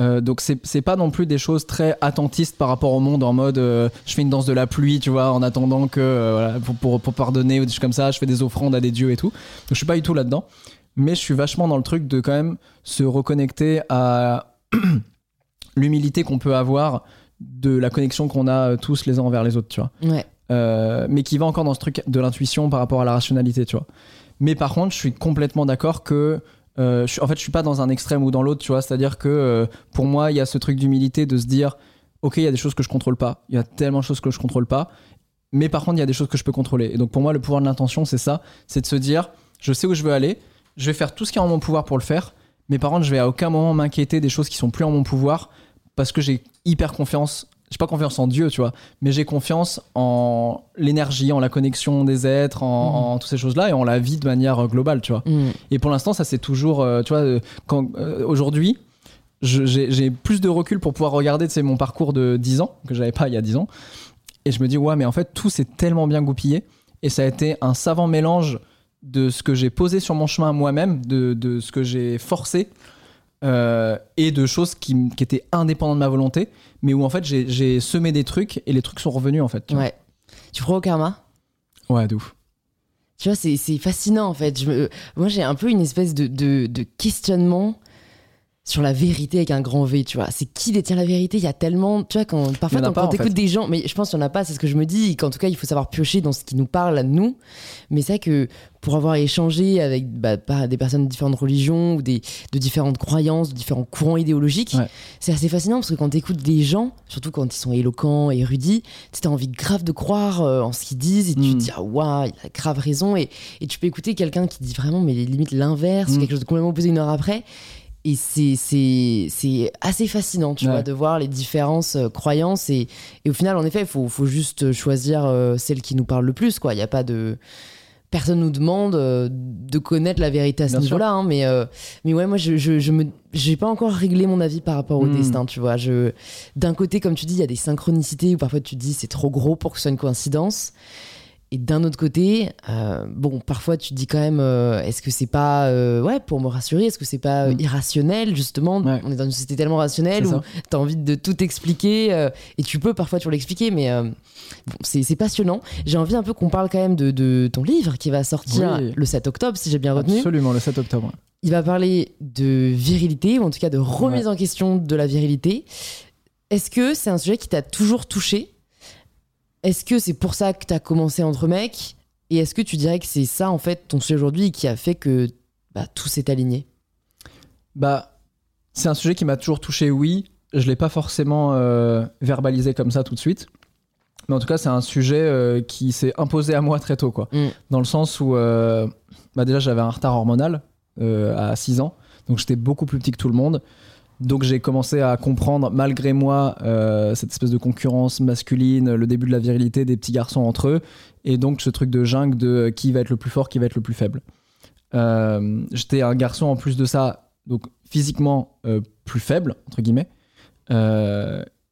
Euh, donc c'est pas non plus des choses très attentistes par rapport au monde en mode euh, je fais une danse de la pluie tu vois en attendant que euh, voilà, pour, pour, pour pardonner ou des choses comme ça je fais des offrandes à des dieux et tout donc je suis pas du tout là dedans mais je suis vachement dans le truc de quand même se reconnecter à l'humilité qu'on peut avoir de la connexion qu'on a euh, tous les uns envers les autres tu vois Ouais. mais qui va encore dans ce truc de l'intuition par rapport à la rationalité, tu vois. Mais par contre, je suis complètement d'accord que, euh, en fait, je suis pas dans un extrême ou dans l'autre, tu vois. C'est-à-dire que euh, pour moi, il y a ce truc d'humilité de se dire, ok, il y a des choses que je contrôle pas, il y a tellement de choses que je contrôle pas, mais par contre, il y a des choses que je peux contrôler. Et donc pour moi, le pouvoir de l'intention, c'est ça, c'est de se dire, je sais où je veux aller, je vais faire tout ce qui est en mon pouvoir pour le faire, mais par contre, je vais à aucun moment m'inquiéter des choses qui sont plus en mon pouvoir parce que j'ai hyper confiance. J'ai pas confiance en Dieu, tu vois, mais j'ai confiance en l'énergie, en la connexion des êtres, en, en toutes ces choses-là et en la vie de manière euh, globale, tu vois. Mm. Et pour l'instant, ça c'est toujours, euh, tu vois, euh, quand euh, aujourd'hui, j'ai plus de recul pour pouvoir regarder, sais, mon parcours de 10 ans que j'avais pas il y a 10 ans, et je me dis ouais, mais en fait tout s'est tellement bien goupillé et ça a été un savant mélange de ce que j'ai posé sur mon chemin moi-même, de, de ce que j'ai forcé. Euh, et de choses qui, qui étaient indépendantes de ma volonté, mais où en fait j'ai- semé des trucs et les trucs sont revenus en fait. tu. Ouais. Tu crois au karma? Ouais, de ouf. Tu vois, c'est c'est fascinant en fait. Je me- Moi, j'ai un peu une espèce de, de, de questionnement sur la vérité avec un grand V, tu vois. C'est qui détient la vérité? Il y a tellement. Tu vois, quand, parfois, quand, quand t'écoutes des gens, mais je pense qu'il n'y en a pas, c'est ce que je me dis, qu'en tout cas, il faut savoir piocher dans ce qui nous parle à nous. Mais c'est vrai que pour avoir échangé avec bah, des personnes de différentes religions ou des, de différentes croyances, de différents courants idéologiques, Ouais. c'est assez fascinant parce que quand t'écoutes des gens, surtout quand ils sont éloquents, érudits, tu as envie grave de croire euh, en ce qu'ils disent et tu te Mm. dis, ah, waouh, il a grave raison. Et, et tu peux écouter quelqu'un qui dit vraiment, mais limite l'inverse, Mm. quelque chose de complètement opposé une heure après. Et c'est, assez fascinant, tu Ouais. vois, de voir les différences euh, croyances. Et, et au final, en effet, il faut, faut juste choisir euh, celle qui nous parle le plus, quoi. Il n'y a pas de. Personne nous demande euh, de connaître la vérité à ce niveau-là, hein, mais, euh, mais ouais, moi, je, je, je me, j'ai pas encore réglé mon avis par rapport au Mm. destin, tu vois. Je, d'un côté, comme tu dis, il y a des synchronicités où parfois tu te dis c'est trop gros pour que ce soit une coïncidence. Et d'un autre côté, euh, bon, parfois tu te dis quand même, euh, est-ce que c'est pas, euh, ouais, pour me rassurer, est-ce que c'est pas Mm. irrationnel justement? Ouais. On est dans une société tellement rationnelle où t'as envie de tout expliquer et tu peux parfois toujours l'expliquer, mais bon, c'est passionnant. J'ai envie un peu qu'on parle quand même de, de ton livre qui va sortir Oui. le 7 octobre, si j'ai bien retenu. Absolument, le 7 octobre. Il va parler de virilité, ou en tout cas de remise en question de la virilité. Est-ce que c'est un sujet qui t'a toujours touché? Est-ce que c'est pour ça que t'as commencé entre mecs Et est-ce que tu dirais que c'est ça, en fait, ton sujet aujourd'hui qui a fait que bah, tout s'est aligné? Bah, c'est un sujet qui m'a toujours touché, oui. Je l'ai pas forcément euh, verbalisé comme ça tout de suite. Mais en tout cas, c'est un sujet euh, qui s'est imposé à moi très tôt, quoi. Mm. Dans le sens où, euh, bah déjà, j'avais un retard hormonal à 6 ans. Donc, j'étais beaucoup plus petit que tout le monde. Donc, j'ai commencé à comprendre, malgré moi, euh, cette espèce de concurrence masculine, le début de la virilité des petits garçons entre eux. Et donc, ce truc de jungle de qui va être le plus fort, qui va être le plus faible. Euh, j'étais un garçon en plus de ça, donc physiquement euh, plus faible, entre guillemets,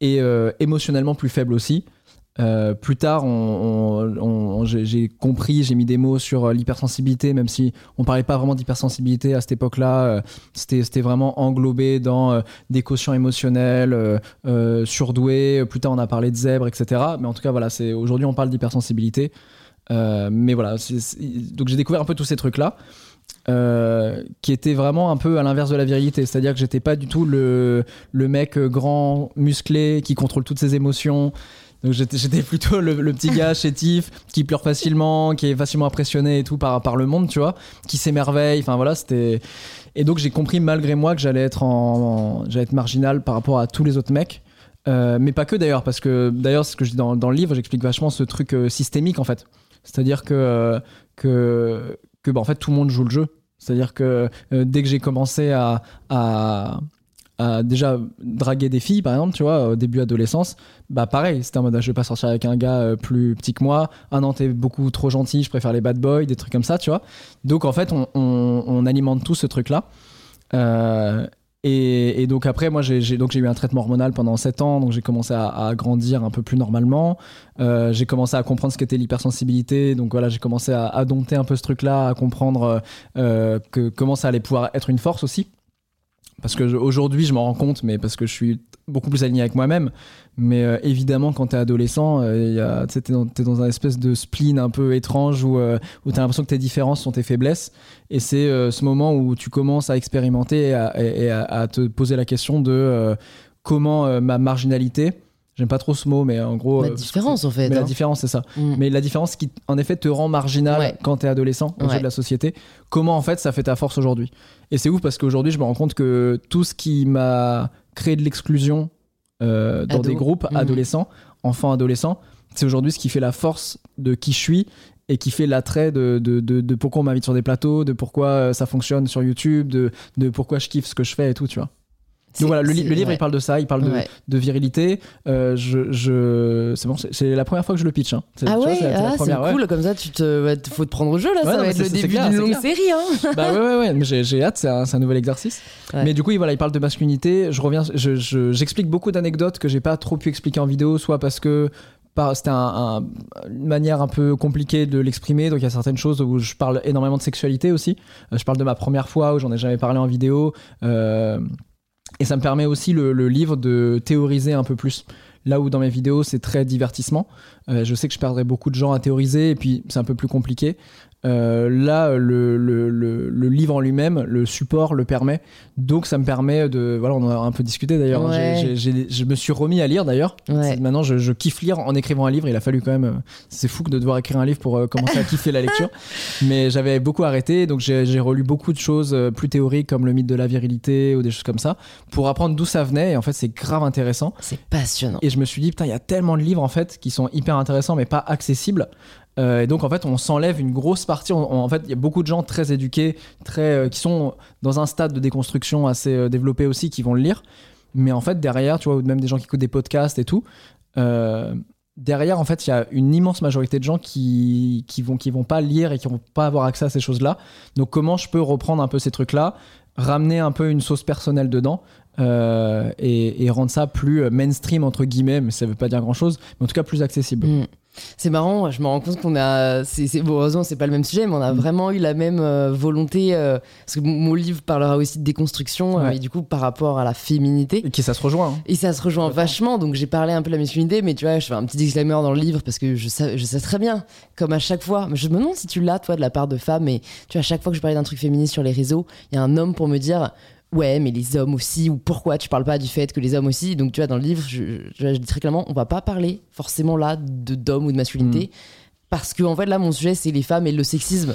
et émotionnellement plus faible aussi. Euh, plus tard, j'ai compris, j'ai mis des mots sur euh, l'hypersensibilité, même si on parlait pas vraiment d'hypersensibilité à cette époque-là. euh, C'était vraiment englobé dans des quotients émotionnels, surdoués. Plus tard, on a parlé de zèbre, etc. Mais en tout cas, voilà, aujourd'hui, on parle d'hypersensibilité. Mais voilà, donc j'ai découvert un peu tous ces trucs-là. qui étaient vraiment un peu à l'inverse de la virilité, c'est-à-dire que j'étais pas du tout le, le mec grand, musclé, qui contrôle toutes ses émotions. Donc j'étais plutôt le, petit gars chétif, qui pleure facilement, qui est facilement impressionné et tout par, le monde, tu vois, qui s'émerveille. Enfin voilà, c'était. Et donc j'ai compris malgré moi que j'allais être en, être marginal par rapport à tous les autres mecs. Euh, mais pas que d'ailleurs, parce que d'ailleurs, ce que je dis dans, le livre, j'explique vachement ce truc euh, systémique en fait. C'est-à-dire que, que, que bah, en fait, tout le monde joue le jeu. C'est-à-dire que euh, dès que j'ai commencé à, à, déjà draguer des filles, par exemple, tu vois, au début adolescence, bah pareil, c'était en mode ah, je vais pas sortir avec un gars euh, plus petit que moi. Ah non, t'es beaucoup trop gentil, je préfère les bad boys, des trucs comme ça, tu vois. Donc en fait, on, alimente tout ce truc-là. Euh, et, donc après, moi, j'ai eu un traitement hormonal pendant 7 ans, donc j'ai commencé à, grandir un peu plus normalement. Euh, j'ai commencé à comprendre ce qu'était l'hypersensibilité, donc voilà, j'ai commencé à, dompter un peu ce truc-là, à comprendre que comment ça allait pouvoir être une force aussi. Parce que aujourd'hui, je m'en rends compte, mais parce que je suis beaucoup plus aligné avec moi-même. Mais euh, évidemment, quand t'es adolescent, euh, t'es dans, dans un espèce de spleen un peu étrange où, euh, où t'as l'impression que tes différences sont tes faiblesses. Et c'est euh, ce moment où tu commences à expérimenter et à, te poser la question de euh, comment ma marginalité, j'aime pas trop ce mot, mais en gros. La euh, différence, en fait. Mais la hein. différence, c'est ça. Mm. Mais la différence qui, en effet, te rend marginal Ouais. quand t'es adolescent aux Ouais. de la société, comment en fait ça fait ta force aujourd'hui? Et c'est ouf parce qu'aujourd'hui, je me rends compte que tout ce qui m'a créé de l'exclusion euh, dans Ado. des groupes Mhm. adolescents, enfants adolescents, c'est aujourd'hui ce qui fait la force de qui je suis et qui fait l'attrait de, de, de, de pourquoi on m'invite sur des plateaux, de pourquoi euh, ça fonctionne sur YouTube, de, de pourquoi je kiffe ce que je fais et tout, tu vois. Donc voilà, le, li- c'est- le livre, ouais. il parle de ça, il parle de, Ouais. de virilité. Euh, je, je... C'est bon, c'est- la première fois que je le pitch. Hein. Ah ouais, c'est ah, ouais. cool, comme ça tu te, faut te prendre au jeu là, ça va être le début d'une longue série. Hein. bah ouais, ouais, j'ai hâte, c'est un, un nouvel exercice. Mais du coup, il, voilà, il parle de masculinité. Je reviens, je- je- j'explique beaucoup d'anecdotes que j'ai pas trop pu expliquer en vidéo, soit parce que c'était un- un- une manière un peu compliquée de l'exprimer. Donc il y a certaines choses où je parle énormément de sexualité aussi. Euh, je parle de ma première fois où j'en ai jamais parlé en vidéo. Euh, et ça me permet aussi le, livre de théoriser un peu plus. Là où dans mes vidéos c'est très divertissement, euh, je sais que je perdrai beaucoup de gens à théoriser et puis c'est un peu plus compliqué. Euh, là, le, le- le- le livre en lui-même, le support le permet. Donc, ça me permet de. Voilà, on en a un peu discuté d'ailleurs. Ouais. J'ai- j'ai- j'ai- je me suis remis à lire d'ailleurs. Ouais. Maintenant, je, je kiffe lire en écrivant un livre. Il a fallu quand même. euh, C'est fou de devoir écrire un livre pour euh, commencer à kiffer la lecture. Mais j'avais beaucoup arrêté. Donc, j'ai j'ai relu beaucoup de choses plus théoriques comme le mythe de la virilité ou des choses comme ça pour apprendre d'où ça venait. Et en fait, c'est grave intéressant. C'est passionnant. Et je me suis dit, putain, il y a tellement de livres en fait qui sont hyper intéressants mais pas accessibles. Euh, et donc en fait, on s'enlève une grosse partie. On- en fait, il y a beaucoup de gens très éduqués, très euh, qui sont dans un stade de déconstruction assez euh, développé aussi, qui vont le lire. Mais en fait, derrière, tu vois, ou même des gens qui écoutent des podcasts et tout. derrière, en fait, il y a une immense majorité de gens qui, qui vont qui vont pas lire et qui vont pas avoir accès à ces choses-là. Donc comment je peux reprendre un peu ces trucs-là, ramener un peu une sauce personnelle dedans et, rendre ça plus mainstream entre guillemets, mais ça veut pas dire grand-chose, mais en tout cas plus accessible. Mm. C'est marrant, je me rends compte qu'on a. C'est, bon, heureusement, c'est pas le même sujet, mais on a Mm. vraiment eu la même euh, volonté. euh, parce que mon- livre parlera aussi de déconstruction, euh, Ouais. et du coup, par rapport à la féminité. Et qui ça se rejoint. hein. Et ça se rejoint vachement, donc j'ai parlé un peu de la masculinité, mais tu vois, je fais un petit disclaimer dans le livre parce que je sais, je sais très bien, comme à chaque fois, je me demande si tu l'as, toi, de la part de femmes, mais tu vois, à chaque fois que je parlais d'un truc féministe sur les réseaux, il y a un homme pour me dire. Ouais, mais les hommes aussi, ou pourquoi tu parles pas du fait que les hommes aussi? Donc, tu vois, dans le livre, je, je- je dis très clairement, on va pas parler forcément là de d'hommes ou de masculinité, parce que, en fait, là, mon sujet, c'est les femmes et le sexisme.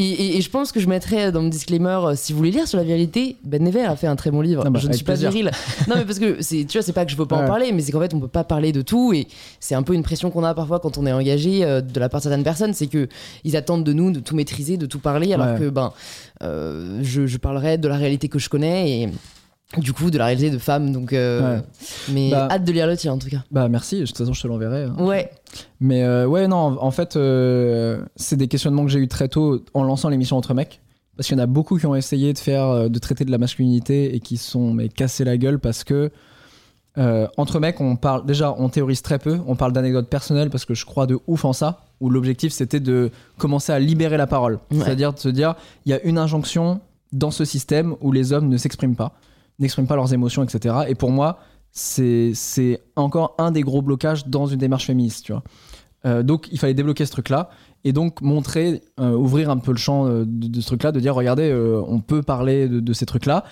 Et, et- et je pense que je mettrais dans mon disclaimer, euh, si vous voulez lire sur la virilité, Ben Never a fait un très bon livre. Ah bah, je ne suis pas plaisir. viril. non, mais parce que tu vois, c'est pas que je veux pas en parler, mais c'est qu'en fait, on peut pas parler de tout. Et c'est un peu une pression qu'on a parfois quand on est engagé euh, de la part de certaines personnes. C'est que ils attendent de nous de tout maîtriser, de tout parler, alors Ouais. que, ben, euh, je, je parlerai de la réalité que je connais et du coup de la réalité de femmes. Donc, euh, Ouais. mais Bah- hâte de lire le tien en tout cas. Bah merci, de toute façon je te l'enverrai. hein. Ouais, Mais euh, ouais, non, en fait, euh, c'est des questionnements que j'ai eu très tôt en lançant l'émission Entre mecs. parce qu'il y en a beaucoup qui ont essayé de faire, de traiter de la masculinité et qui se sont mais cassés la gueule parce que entre mecs, on parle déjà, on théorise très peu. On parle d'anecdotes personnelles parce que je crois de ouf en ça. Où l'objectif c'était de commencer à libérer la parole, Ouais. c'est-à-dire de se dire, il y a une injonction dans ce système où les hommes ne s'expriment pas, n'expriment pas leurs émotions, etc. Et pour moi, c'est encore un des gros blocages dans une démarche féministe, tu vois. Euh, donc il fallait débloquer ce truc-là et donc montrer, euh, ouvrir un peu le champ euh, de, de ce truc-là, de dire regardez, euh, on peut parler de, de ces trucs-là.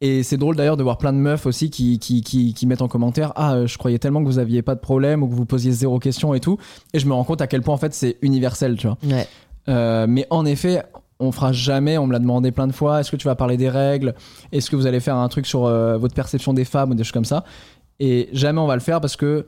Et c'est drôle d'ailleurs de voir plein de meufs aussi qui, qui, qui, qui mettent en commentaire Ah, je croyais tellement que vous aviez pas de problème ou que vous posiez zéro question et tout. Et je me rends compte à quel point en fait c'est universel, tu vois. Ouais. Mais en effet, on fera jamais, on me l'a demandé plein de fois, est-ce que tu vas parler des règles? Est-ce que vous allez faire un truc sur euh, votre perception des femmes ou des choses comme ça? Et jamais on va le faire parce que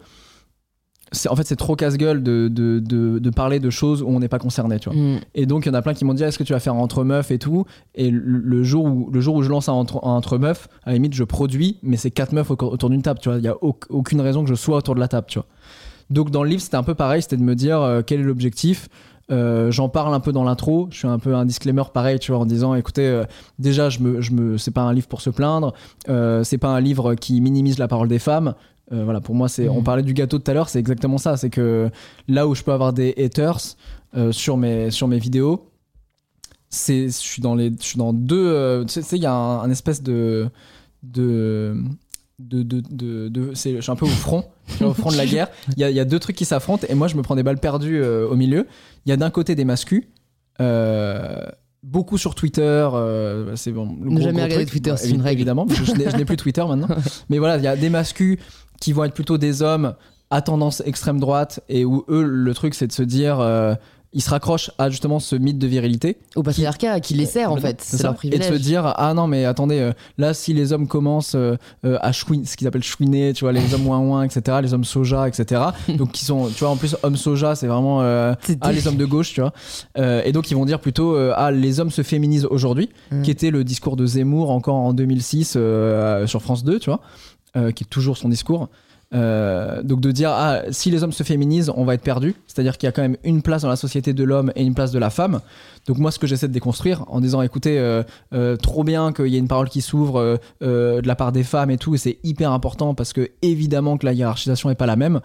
c'est- en fait c'est trop casse-gueule de, de, de, de parler de choses où on n'est pas concerné, tu vois. Mm. Et donc, il y en a plein qui m'ont dit est-ce que tu vas faire un entre meufs et tout? Et le, le jour où, le jour où je lance un entre, un entre meufs, à la limite, je produis, mais c'est quatre meufs au- autour d'une table, tu vois. Il n'y a au- aucune raison que je sois autour de la table, tu vois. Donc, dans le livre, c'était un peu pareil c'était de me dire euh, quel est l'objectif? Euh, J'en parle un peu dans l'intro. Je suis un peu un disclaimer pareil, tu vois, en disant écoutez, euh, déjà, je me, je me, c'est pas un livre pour se plaindre. Euh, c'est pas un livre qui minimise la parole des femmes. Voilà, pour moi, c'est. Mhm. On parlait du gâteau tout à l'heure, c'est exactement ça. C'est que là où je peux avoir des haters sur mes sur mes vidéos, c'est je suis dans les je suis dans deux. tu sais- tu sais, il y a un, un espèce de de de, de, de, de- c'est, je suis un peu au front, au front de la guerre. Il y y a deux trucs qui s'affrontent et moi je me prends des balles perdues euh, au milieu. Il y a d'un côté des mascus, euh, beaucoup sur Twitter. euh, c'est bon, le Ne gros, jamais gros regarder truc. Twitter, Ouais, c'est une règle. Évidemment, parce que je, n'ai- je n'ai plus Twitter maintenant. Mais voilà, il y a des mascus qui vont être plutôt des hommes à tendance extrême droite et où eux, le truc c'est de se dire. Ils se raccrochent à justement ce mythe de virilité Au patriarcat qui les sert en fait, c'est leur Et privilège. de se dire ah non mais attendez euh, là si les hommes commencent euh, euh, à chouiner ce qu'ils appellent chouiner tu vois les hommes ouin ouin etc les hommes soja etc donc qui sont tu vois en plus hommes soja c'est vraiment ah les hommes de gauche tu vois. Et donc ils vont dire plutôt ah les hommes se féminisent aujourd'hui Mm. qui était le discours de Zemmour encore en 2006 euh, sur France 2 tu vois qui est toujours son discours Euh, donc de dire ah si les hommes se féminisent on va être perdu c'est à dire qu'il y a quand même une place dans la société de l'homme et une place de la femme. Donc moi ce que j'essaie de déconstruire en disant écoutez euh, euh, trop bien qu'il y ait une parole qui s'ouvre de la part des femmes et tout et c'est hyper important parce que évidemment que la hiérarchisation est pas la même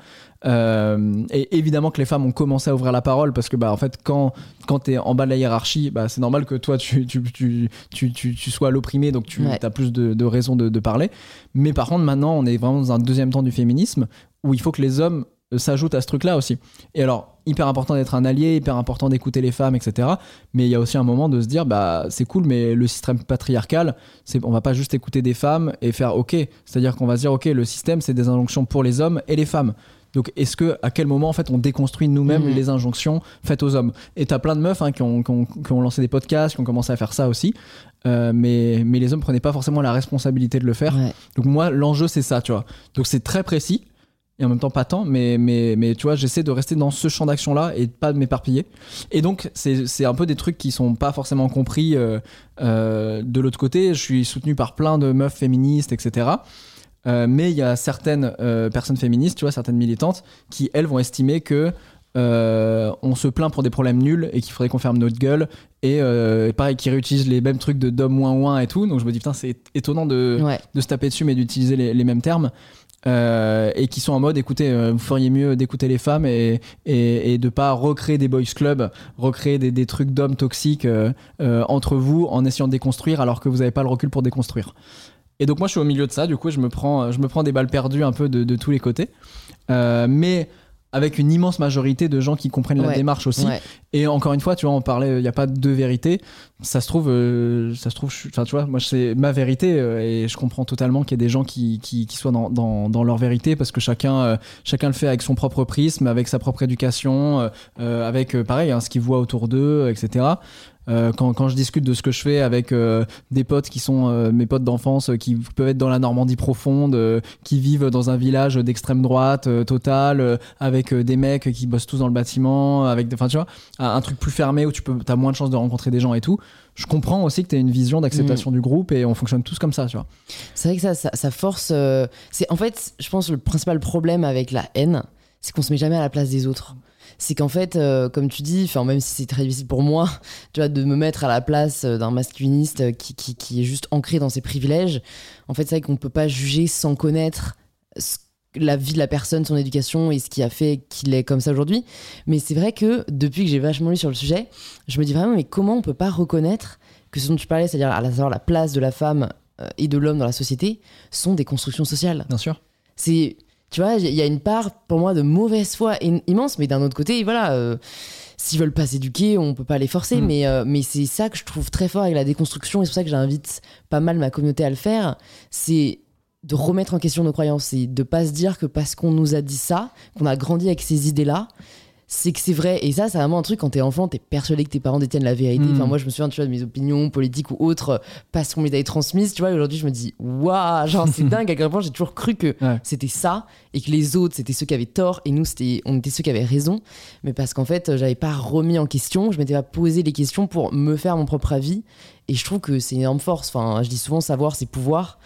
Euh, et évidemment que les femmes ont commencé à ouvrir la parole parce que bah en fait quand quand t'es en bas de la hiérarchie bah c'est normal que toi tu tu, tu, tu, tu, tu sois l'opprimé donc tu Ouais. as plus de, de raisons de, de parler. Mais par contre maintenant on est vraiment dans un deuxième temps du féminisme où il faut que les hommes euh, s'ajoutent à ce truc là aussi. Et alors hyper important d'être un allié hyper important d'écouter les femmes etc mais il y a aussi un moment de se dire bah c'est cool mais le système patriarcal c'est on va pas juste écouter des femmes et faire ok. C'est à dire qu'on va se dire ok le système c'est des injonctions pour les hommes et les femmes donc est-ce que à quel moment en fait on déconstruit nous-mêmes Mhm. les injonctions faites aux hommes? Et t'as plein de meufs hein, qui, ont, qui, ont, qui ont lancé des podcasts, qui ont commencé à faire ça aussi, Euh, mais mais les hommes prenaient pas forcément la responsabilité de le faire. Ouais. Donc moi l'enjeu c'est ça, tu vois. Donc c'est très précis et en même temps pas tant, mais mais mais tu vois j'essaie de rester dans ce champ d'action là et de pas de m'éparpiller. Et donc c'est c'est un peu des trucs qui sont pas forcément compris euh, euh, de l'autre côté. Je suis soutenu par plein de meufs féministes, etc. Euh, mais il y a certaines euh, personnes féministes, tu vois, certaines militantes, qui elles vont estimer que euh, on se plaint pour des problèmes nuls et qu'il faudrait qu'on ferme notre gueule. Et pareil, qui réutilisent les mêmes trucs de d'homme moins moins et tout. Donc je me dis, putain, c'est étonnant de, Ouais. de se taper dessus, mais d'utiliser les, les mêmes termes. Et qui sont en mode écoutez vous feriez mieux d'écouter les femmes et, et, et de pas recréer des boys clubs recréer des, des trucs d'hommes toxiques entre vous en essayant de déconstruire alors que vous n'avez pas le recul pour déconstruire et donc moi je suis au milieu de ça du coup je me prends, je me prends des balles perdues un peu de, de tous les côtés Euh, mais avec une immense majorité de gens qui comprennent la démarche aussi Ouais. et encore une fois, tu vois, on parlait, il n'y a pas deux vérités. Ça se trouve, euh, ça se trouve, je tu vois, moi, c'est ma vérité euh, et je comprends totalement qu'il y ait des gens qui, qui, qui soient dans, dans, dans leur vérité parce que chacun, euh, chacun le fait avec son propre prisme, avec sa propre éducation, avec, pareil, hein, ce qu'il voit autour d'eux, etc. Euh, quand, quand je discute de ce que je fais avec euh, des potes qui sont euh, mes potes d'enfance, qui peuvent être dans la Normandie profonde, qui vivent dans un village d'extrême droite totale, avec des mecs qui bossent tous dans le bâtiment, avec, des- enfin tu vois, un truc plus fermé où tu peux, as moins de chances de rencontrer des gens et tout. Je comprends aussi que tu as une vision d'acceptation du groupe et on fonctionne tous comme ça, tu vois. C'est vrai que ça, ça, ça force. c'est en fait, je pense le principal problème avec la haine, c'est qu'on se met jamais à la place des autres. C'est qu'en fait, euh, comme tu dis, même si c'est très difficile pour moi, tu vois, de me mettre à la place d'un masculiniste qui, qui, qui, est juste ancré dans ses privilèges, en fait, c'est vrai qu'on peut pas juger sans connaître la vie de la personne, son éducation et ce qui a fait qu'il est comme ça aujourd'hui. Mais c'est vrai que depuis que j'ai vachement lu sur le sujet, je me dis vraiment, mais comment on peut pas reconnaître que ce dont tu parlais, c'est-à-dire à savoir la place de la femme euh, et de l'homme dans la société, sont des constructions sociales? Bien sûr. C'est, tu vois, il y a une part pour moi de mauvaise foi immense, mais d'un autre côté, voilà. Euh, s'ils veulent pas s'éduquer, on peut pas les forcer, mm. mais, euh, mais c'est ça que je trouve très fort avec la déconstruction, et c'est pour ça que j'invite pas mal ma communauté à le faire. C'est de remettre en question nos croyances et de pas se dire que parce qu'on nous a dit ça, qu'on a grandi avec ces idées-là, c'est que c'est vrai. Et ça, c'est vraiment un truc quand t'es enfant, t'es persuadé que tes parents détiennent la vérité. Hmm. Enfin, moi, je me souviens, tu vois, de mes opinions politiques ou autres parce qu'on me les avait transmises, tu vois. aujourd'hui, je me dis, waouh, genre, c'est dingue à quel point j'ai toujours cru que c'était ça et que les autres, c'était ceux qui avaient tort et nous, c'était, on était ceux qui avaient raison. Mais parce qu'en fait, j'avais pas remis en question, je m'étais pas posé les questions pour me faire mon propre avis. Et je trouve que c'est une énorme force. Enfin, je dis souvent, savoir, c'est pouvoir.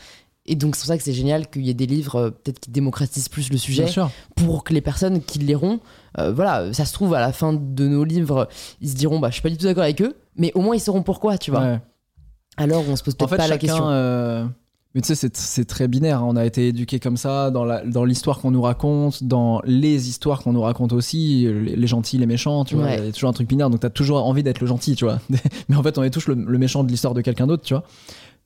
Et donc, c'est pour ça que c'est génial qu'il y ait des livres euh, peut-être qui démocratisent plus le sujet pour que les personnes qui liront, euh, voilà, ça se trouve à la fin de nos livres, ils se diront, bah, je suis pas du tout d'accord avec eux, mais au moins ils sauront pourquoi, tu vois. Alors, on se pose peut-être pas la question. Euh, mais tu sais, c'est très binaire. Hein. On a été éduqués comme ça dans l'histoire qu'on nous raconte, dans les histoires qu'on nous raconte aussi, les, gentils, les méchants, tu vois. Il y a toujours un truc binaire, donc tu as toujours envie d'être le gentil, tu vois. mais en fait, on est tous le, le méchant de l'histoire de quelqu'un d'autre, tu vois.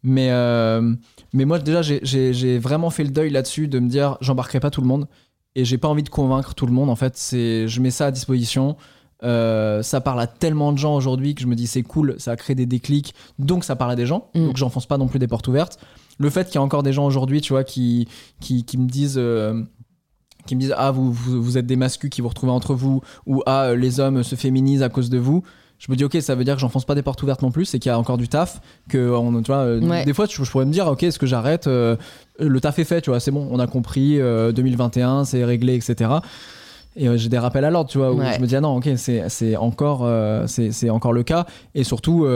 Mais, euh, mais moi, déjà, j'ai vraiment fait le deuil là-dessus de me dire, j'embarquerai pas tout le monde. Et j'ai pas envie de convaincre tout le monde. En fait, c'est je mets ça à disposition. Euh, ça parle à tellement de gens aujourd'hui que je me dis c'est cool, ça a créé des déclics, donc ça parle à des gens, mm. donc j'enfonce pas non plus des portes ouvertes. Le fait qu'il y a encore des gens aujourd'hui, tu vois, qui, qui, qui me disent. Euh, qui me disent ah vous, vous, vous, êtes des mascus qui vous retrouvez entre vous ou ah les hommes se féminisent à cause de vous je me dis ok ça veut dire que j'enfonce pas des portes ouvertes non plus c'est qu'il y a encore du taf que on, tu vois, euh, des fois je, pourrais me dire ok est-ce que j'arrête euh, le taf est fait tu vois c'est bon on a compris 2021 euh, c'est réglé etc et j'ai des rappels à l'ordre tu vois où je me dis ah non ok c'est encore c'est encore le cas. Et surtout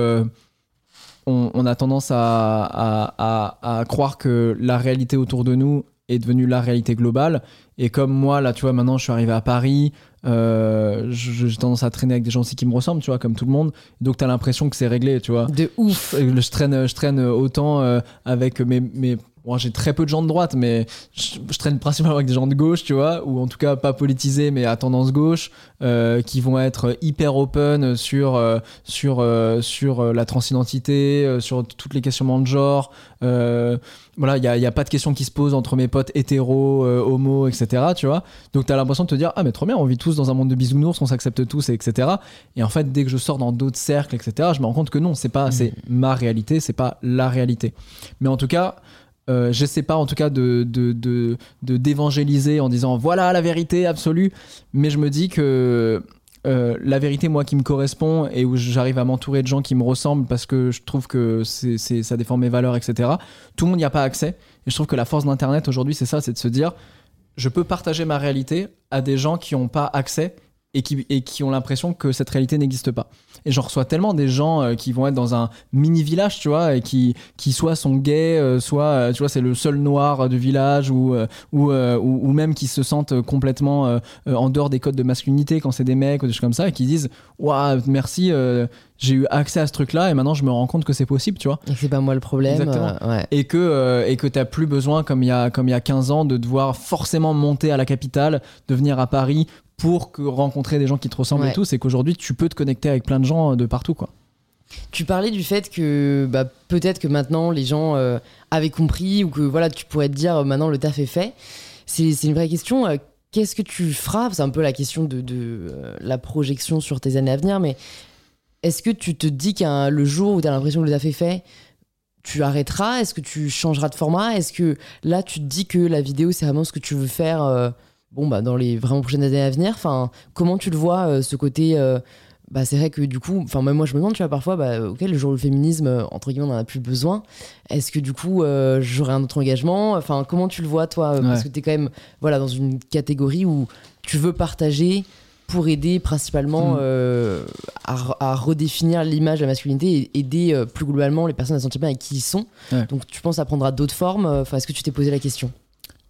on, a tendance à, à, à, croire que la réalité autour de nous est devenue la réalité globale. Et comme moi là tu vois maintenant je suis arrivé à Paris euh, j'ai tendance à traîner avec des gens aussi qui me ressemblent, tu vois, comme tout le monde. Donc t'as l'impression que c'est réglé, tu vois. De ouf. Je traîne, je traîne autant euh, avec mes, mes j'ai très peu de gens de droite, mais je, traîne principalement avec des gens de gauche, tu vois, ou en tout cas pas politisés, mais à tendance gauche, euh, qui vont être hyper open sur, euh, sur, euh, sur la transidentité, sur toutes les questions de genre. voilà, il n'y a, y a, pas de questions qui se posent entre mes potes hétéros, homo, etc., tu vois. Donc tu as l'impression de te dire, ah, mais trop bien, on vit tous dans un monde de bisounours, on s'accepte tous, etc. Et en fait, dès que je sors dans d'autres cercles, etc., je me rends compte que non, c'est pas, c'est mmh. ma réalité, c'est pas la réalité. Mais en tout cas, euh, j'essaie pas en tout cas de, d'évangéliser en disant voilà la vérité absolue, mais je me dis que euh, la vérité moi qui me correspond et où j'arrive à m'entourer de gens qui me ressemblent parce que je trouve que c'est, ça défend mes valeurs, etc. Tout le monde n'y a pas accès. Et je trouve que la force d'Internet aujourd'hui, c'est ça, c'est de se dire je peux partager ma réalité à des gens qui n'ont pas accès et qui ont l'impression que cette réalité n'existe pas. Et j'en reçois tellement des gens euh, qui vont être dans un mini village, tu vois, et qui, qui soit sont gays, euh, soit, euh, tu vois, c'est le seul noir du village, ou, ou, ou, même qui se sentent complètement en dehors des codes de masculinité quand c'est des mecs ou des choses comme ça, et qui disent Waouh, merci, j'ai eu accès à ce truc-là, et maintenant je me rends compte que c'est possible, tu vois. Et c'est pas moi le problème. Exactement. Et que et que t'as plus besoin, comme il y a comme il y a 15 ans, de devoir forcément monter à la capitale, de venir à Paris pour que rencontrer des gens qui te ressemblent et tout, c'est qu'aujourd'hui tu peux te connecter avec plein de gens euh, de partout quoi. Tu parlais du fait que bah, peut-être que maintenant les gens euh, avaient compris ou que voilà tu pourrais te dire euh, maintenant le taf est fait. C'est une vraie question. Qu'est-ce que tu feras C'est un peu la question de, de la projection sur tes années à venir, mais est-ce que tu te dis qu'un le jour où tu as l'impression que le taf est fait, tu arrêteras? Est-ce que tu changeras de format? Est-ce que là tu te dis que la vidéo c'est vraiment ce que tu veux faire bon, bah, dans les vraiment prochaines années à venir Enfin, comment tu le vois, euh, ce côté euh, bah, c'est vrai que du coup, enfin même moi je me demande, tu vois, parfois, bah, ok, le jour où le féminisme, euh, entre guillemets, on en a plus besoin. Est-ce que du coup, j'aurai un autre engagement? Enfin, comment tu le vois, toi Parce que tu es quand même, voilà, dans une catégorie où tu veux partager pour aider principalement mm. à, redéfinir l'image de la masculinité et aider plus globalement les personnes à se sentir bien avec qui ils sont. Donc, tu penses à prendre à d'autres formes? Enfin, est-ce que tu t'es posé la question?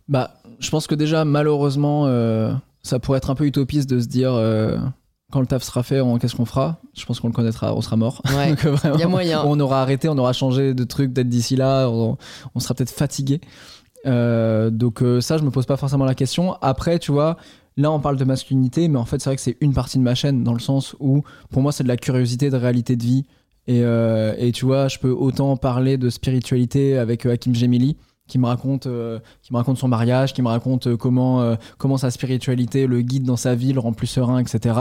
Bah, je pense que déjà, malheureusement, euh, ça pourrait être un peu utopiste de se dire euh, quand le taf sera fait, on- qu'est-ce qu'on fera? Je pense qu'on le connaîtra, on sera mort. Ouais. Donc, euh, vraiment, Il y a moyen. on aura arrêté, on aura changé de truc d'être d'ici là, on, on sera peut-être fatigué. Euh, donc ça, je me pose pas forcément la question. Après, tu vois, là on parle de masculinité, mais en fait c'est vrai que c'est une partie de ma chaîne dans le sens où pour moi c'est de la curiosité, de réalité de vie. Et, et tu vois, je peux autant parler de spiritualité avec Hakim Gemili qui me raconte euh, qui me raconte son mariage, qui me raconte euh, comment euh, comment sa spiritualité le guide dans sa vie, le rend plus serein, etc.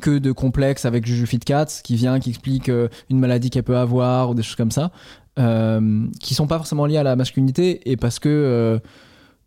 Que de complexes avec Juju Fitcats qui vient, qui explique une maladie qu'elle peut avoir ou des choses comme ça, qui sont pas forcément liées à la masculinité et parce que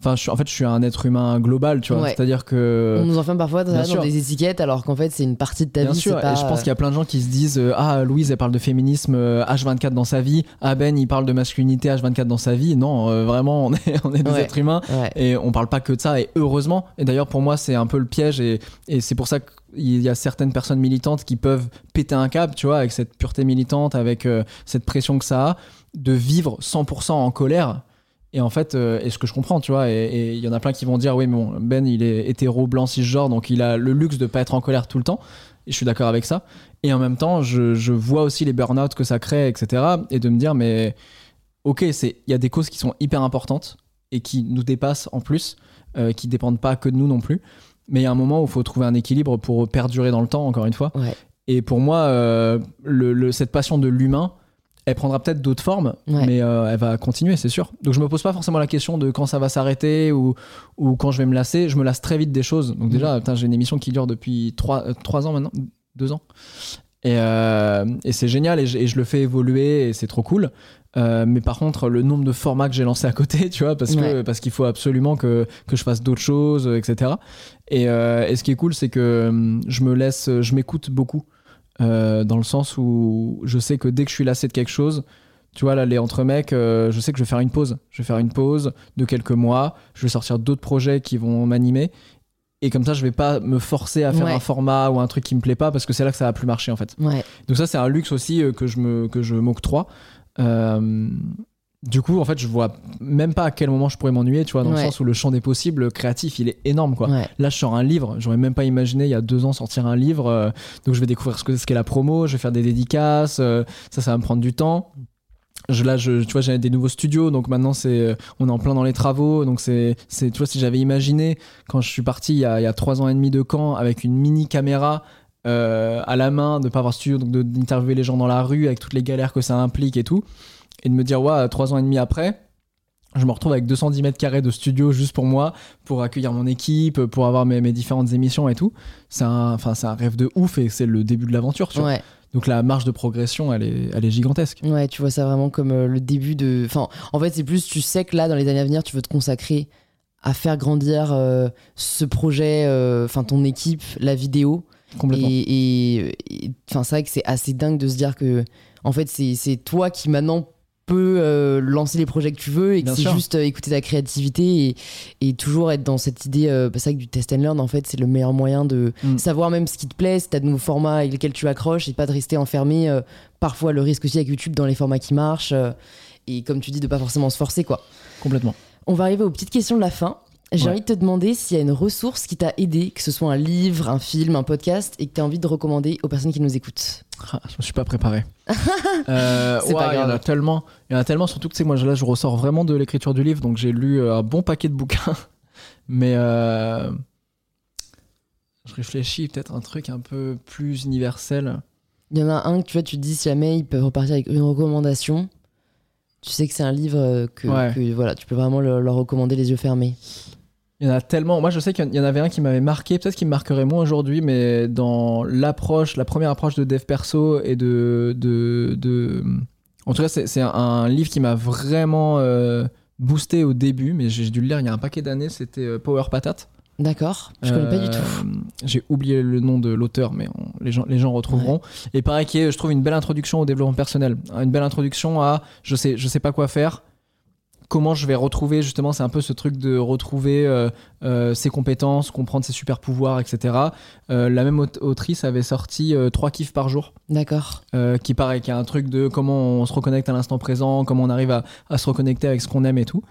Enfin, je en fait, je suis un être humain global, tu vois. Ouais. C'est-à-dire que. On nous enferme parfois dans, des étiquettes alors qu'en fait c'est une partie de ta Bien vie. sûr, pas... et je pense qu'il y a plein de gens qui se disent euh, Ah, Louise, elle parle de féminisme euh, H24 dans sa vie. Ah, Ben, il parle de masculinité H24 dans sa vie. Non, euh, vraiment, on est, on est des Ouais. êtres humains Ouais. et on parle pas que de ça. Et heureusement, et d'ailleurs, pour moi, c'est un peu le piège et, et c'est pour ça qu'il y a certaines personnes militantes qui peuvent péter un câble, tu vois, avec cette pureté militante, avec euh, cette pression que ça a, de vivre 100% en colère. Et en fait, euh, et ce que je comprends, tu vois, et- il y en a plein qui vont dire, oui, mais bon, Ben, il est hétéro, blanc, cisgenre, donc il a le luxe de pas être en colère tout le temps. Et je suis d'accord avec ça. Et en même temps, je, je vois aussi les burn-out que ça crée, etc. Et de me dire, mais ok, il y a des causes qui sont hyper importantes et qui nous dépassent en plus, euh, qui dépendent pas que de nous non plus. Mais il y a un moment où il faut trouver un équilibre pour perdurer dans le temps, encore une fois. Ouais. Et pour moi, euh, le- le- cette passion de l'humain, elle prendra peut-être d'autres formes, Ouais. mais euh, elle va continuer, c'est sûr. Donc je me pose pas forcément la question de quand ça va s'arrêter ou, ou quand je vais me lasser. Je me lasse très vite des choses. Donc déjà, putain, j'ai une émission qui dure depuis 3, ans maintenant, 2 ans. Et, euh, et c'est génial et je, et je le fais évoluer et c'est trop cool. Euh, mais par contre, le nombre de formats que j'ai lancé à côté, tu vois, parce que parce qu'il faut absolument que, que je fasse d'autres choses, euh, etc. Et, euh, et ce qui est cool, c'est que hum, je me laisse, je m'écoute beaucoup. Euh, dans le sens où je sais que dès que je suis lassé de quelque chose, tu vois, là, les entre mecs, euh, je sais que je vais faire une pause. Je vais faire une pause de quelques mois. Je vais sortir d'autres projets qui vont m'animer. Et comme ça, je vais pas me forcer à faire Ouais. un format ou un truc qui me plaît pas parce que c'est là que ça va plus marcher en fait. Ouais. Donc ça, c'est un luxe aussi euh, que je me que je m'octroie. Du coup, en fait, je vois même pas à quel moment je pourrais m'ennuyer, tu vois, dans le sens où le champ des possibles créatif, il est énorme, quoi. Ouais. Là, je sors un livre. J'aurais même pas imaginé il y a deux ans sortir un livre. euh, donc, je vais découvrir ce que ce qu'est la promo. Je vais faire des dédicaces. euh, ça, ça va me prendre du temps. Je, là, je, tu vois, j'ai des nouveaux studios. Donc maintenant, c'est, euh, on est en plein dans les travaux. Donc c'est, tu vois, si j'avais imaginé quand je suis parti il y a, il y a trois ans et demi de camp avec une mini caméra. euh, à la main, de pas avoir studio, donc de- d'interviewer les gens dans la rue avec toutes les galères que ça implique et tout, et de me dire, ouais, trois ans et demi après, je me retrouve avec 210 mètres carrés de studio juste pour moi, pour accueillir mon équipe, pour avoir mes, mes différentes émissions et tout. C'est un, enfin, c'est un rêve de ouf et c'est le début de l'aventure. tu vois. Ouais. Donc la marge de progression, elle est, elle est gigantesque. Ouais, tu vois ça vraiment comme euh, le début de. Enfin, en fait, c'est plus, tu sais que là, dans les années à venir, tu veux te consacrer à faire grandir euh, ce projet, euh, enfin, ton équipe, la vidéo. Complètement. Et enfin, c'est vrai que c'est assez dingue de se dire que, en fait, c'est toi qui maintenant peux euh, lancer les projets que tu veux et que c'est juste euh, écouter ta créativité et, et toujours être dans cette idée. Euh, bah, c'est vrai que du test and learn, en fait, c'est le meilleur moyen de Mm. savoir même ce qui te plaît, si t'as de nouveaux formats avec lesquels tu accroches et pas de rester enfermé. euh, parfois, le risque aussi avec YouTube dans les formats qui marchent. euh, et comme tu dis, de pas forcément se forcer, quoi. Complètement. On va arriver aux petites questions de la fin. J'ai Ouais. envie de te demander s'il y a une ressource qui t'a aidé, que ce soit un livre, un film, un podcast, et que tu as envie de recommander aux personnes qui nous écoutent. Ah, je me suis pas préparé. Euh, Il y en a tellement. Il y en a tellement, surtout que tu sais, moi là, je ressors vraiment de l'écriture du livre, donc j'ai lu euh, un bon paquet de bouquins. Mais euh, je réfléchis peut-être un truc un peu plus universel. Il y en a un que tu vois, tu te dis si jamais ils peuvent repartir avec une recommandation, tu sais que c'est un livre euh, que, Ouais. que, voilà, tu peux vraiment le- leur recommander les yeux fermés. Il y en a tellement. Moi, je sais qu'il y en avait un qui m'avait marqué, peut-être qu'il me marquerait moins aujourd'hui, mais dans l'approche, la première approche de dev perso et de. de, de... En tout cas, c'est un, un livre qui m'a vraiment euh, boosté au début, mais j'ai dû le lire il y a un paquet d'années. C'était euh, Power Patate. D'accord Je connais pas du tout. Euh, J'ai oublié le nom de l'auteur, mais on- les, gens, les gens retrouveront. Et pareil, qui est, je trouve, une belle introduction au développement personnel. Une belle introduction à je sais, je sais pas quoi faire. Comment je vais retrouver, justement, c'est un peu ce truc de retrouver euh, euh, ses compétences, comprendre ses super pouvoirs, etc. Euh, la même aut- autrice avait sorti trois kiffs par jour, D'accord. qui paraît, qui a un truc de comment on se reconnecte à l'instant présent, comment on arrive à, à se reconnecter avec ce qu'on aime et tout.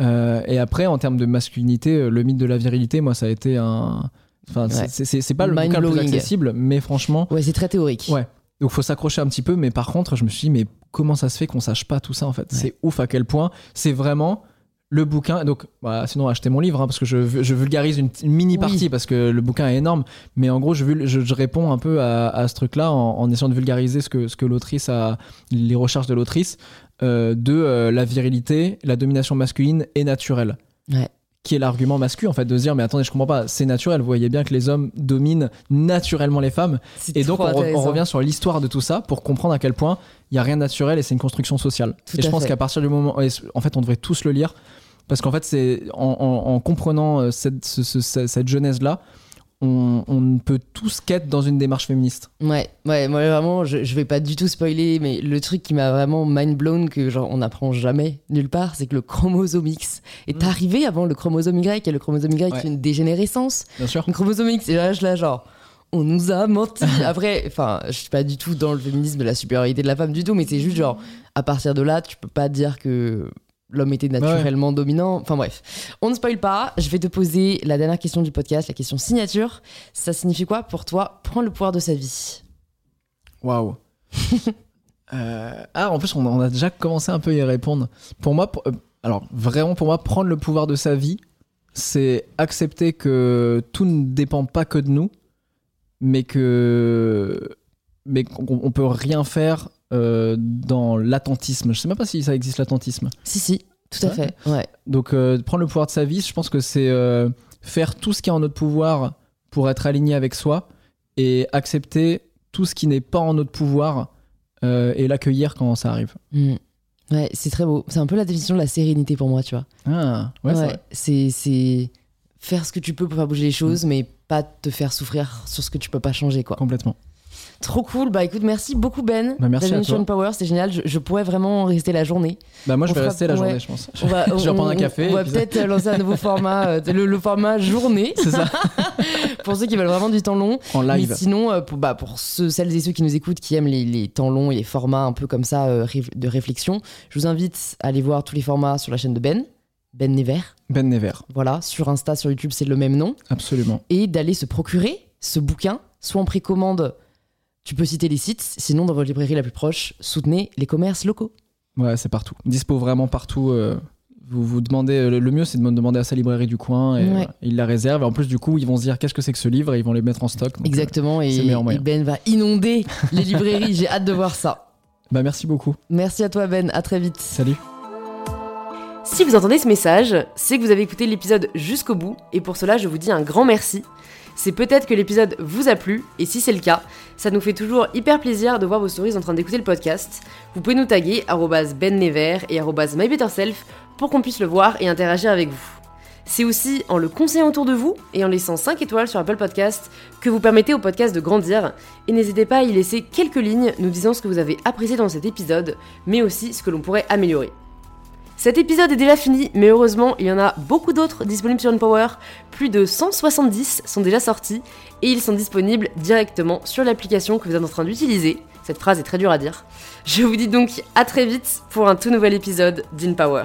Et après, en termes de masculinité, le mythe de la virilité, moi, ça a été un, Enfin, Ouais. c'est- pas le bouquin le plus accessible, mais franchement, Ouais, c'est très théorique. ouais. Donc faut s'accrocher un petit peu, mais par contre, je me suis dit, mais comment ça se fait qu'on sache pas tout ça en fait? Ouais. C'est ouf à quel point c'est vraiment le bouquin. Donc, voilà, sinon, achetez mon livre hein, parce que je, je vulgarise une, une mini Oui. partie parce que le bouquin est énorme. Mais en gros, je, vul- je, je réponds un peu à, à ce truc-là en, en essayant de vulgariser ce que, ce que l'autrice a, les recherches de l'autrice euh, de euh, la virilité, la domination masculine et naturelle. Ouais. Qui est l'argument masculin en fait de se dire mais attendez je comprends pas c'est naturel vous voyez bien que les hommes dominent naturellement les femmes et donc on, re- on intéressant. revient sur l'histoire de tout ça pour comprendre à quel point il y a rien de naturel et c'est une construction sociale. Tout et je pense qu'à partir du moment, en fait, on devrait tous le lire parce qu'en fait, c'est en, en- en comprenant euh, cette, ce- ce- ce- cette genèse là, on, on peut tous qu'être dans une démarche féministe. Ouais, ouais, moi vraiment, je, je vais pas du tout spoiler, mais le truc qui m'a vraiment mind blown que genre on n'apprend jamais nulle part, c'est que le chromosome X est Mm. arrivé avant le chromosome Y et le chromosome Y Ouais. c'est une dégénérescence. Bien sûr. Le chromosome X, et là, je là genre. On nous a menti. Après, enfin, je suis pas du tout dans le féminisme et la supériorité de la femme du tout, mais c'est juste genre, à partir de là, tu peux pas dire que l'homme était naturellement dominant. Enfin bref, on ne spoil pas. Je vais te poser la dernière question du podcast, la question signature. Ça signifie quoi pour toi prendre le pouvoir de sa vie? Waouh. Euh, ah, en plus, on, on a déjà commencé un peu à y répondre. Pour moi, pour- euh, alors vraiment, pour moi, prendre le pouvoir de sa vie, c'est accepter que tout ne dépend pas que de nous, mais que mais qu'on on peut rien faire euh, dans l'attentisme. Je sais même pas si ça existe l'attentisme. Si, si, tout à Ouais. fait. Ouais. Donc, euh, prendre le pouvoir de sa vie, je pense que c'est euh, faire tout ce qui est en notre pouvoir pour être aligné avec soi et accepter tout ce qui n'est pas en notre pouvoir et l'accueillir quand ça arrive. Mm. Ouais, c'est très beau. C'est un peu la définition de la sérénité pour moi, tu vois. Ah, ouais, c'est c'est faire ce que tu peux pour faire bouger les choses, mais pas te faire souffrir sur ce que tu peux pas changer, quoi. Complètement. Trop cool. Bah écoute, merci beaucoup Ben. Bah, merci à toi. Power, c'était génial. Je, je pourrais vraiment rester la journée. Bah, moi, je On vais fera- rester la ouais. journée, je pense. On va, Je vais on- prendre un café, On va peut-être lancer un nouveau format, euh, le, le format journée, C'est ça, pour ceux qui veulent vraiment du temps long. en live. Mais sinon, euh, pour, bah, pour ceux, celles et ceux qui nous écoutent, qui aiment les, les temps longs et les formats un peu comme ça euh, de réflexion, je vous invite à aller voir tous les formats sur la chaîne de Ben, Ben Never. Ben Never, Voilà, sur Insta, sur YouTube, c'est le même nom. absolument. Et d'aller se procurer ce bouquin, soit en précommande, tu peux citer les sites, sinon dans votre librairie la plus proche, soutenez les commerces locaux. Ouais, c'est partout. Dispo vraiment partout. euh, vous vous demandez, euh, le mieux c'est de me demander à sa librairie du coin et Ouais. euh, il la réserve. Et en plus, du coup, ils vont se dire qu'est-ce que c'est que ce livre? Et ils vont les mettre en stock. Donc, Exactement, et, et. Ben va inonder les librairies, j'ai hâte de voir ça. bah, merci beaucoup. Merci à toi Ben, à très vite. Salut. Si vous entendez ce message, c'est que vous avez écouté l'épisode jusqu'au bout, et pour cela je vous dis un grand merci. C'est peut-être que l'épisode vous a plu, et si c'est le cas, ça nous fait toujours hyper plaisir de voir vos stories en train d'écouter le podcast. Vous pouvez nous taguer bennever et mybetterself pour qu'on puisse le voir et interagir avec vous. C'est aussi en le conseillant autour de vous et en laissant 5 étoiles sur Apple Podcast que vous permettez au podcast de grandir. Et n'hésitez pas à y laisser quelques lignes nous disant ce que vous avez apprécié dans cet épisode, mais aussi ce que l'on pourrait améliorer. Cet épisode est déjà fini, mais heureusement, il y en a beaucoup d'autres disponibles sur Power. Plus de 170 sont déjà sortis et ils sont disponibles directement sur l'application que vous êtes en train d'utiliser. Cette phrase est très dure à dire. Je vous dis donc à très vite pour un tout nouvel épisode d'InPower.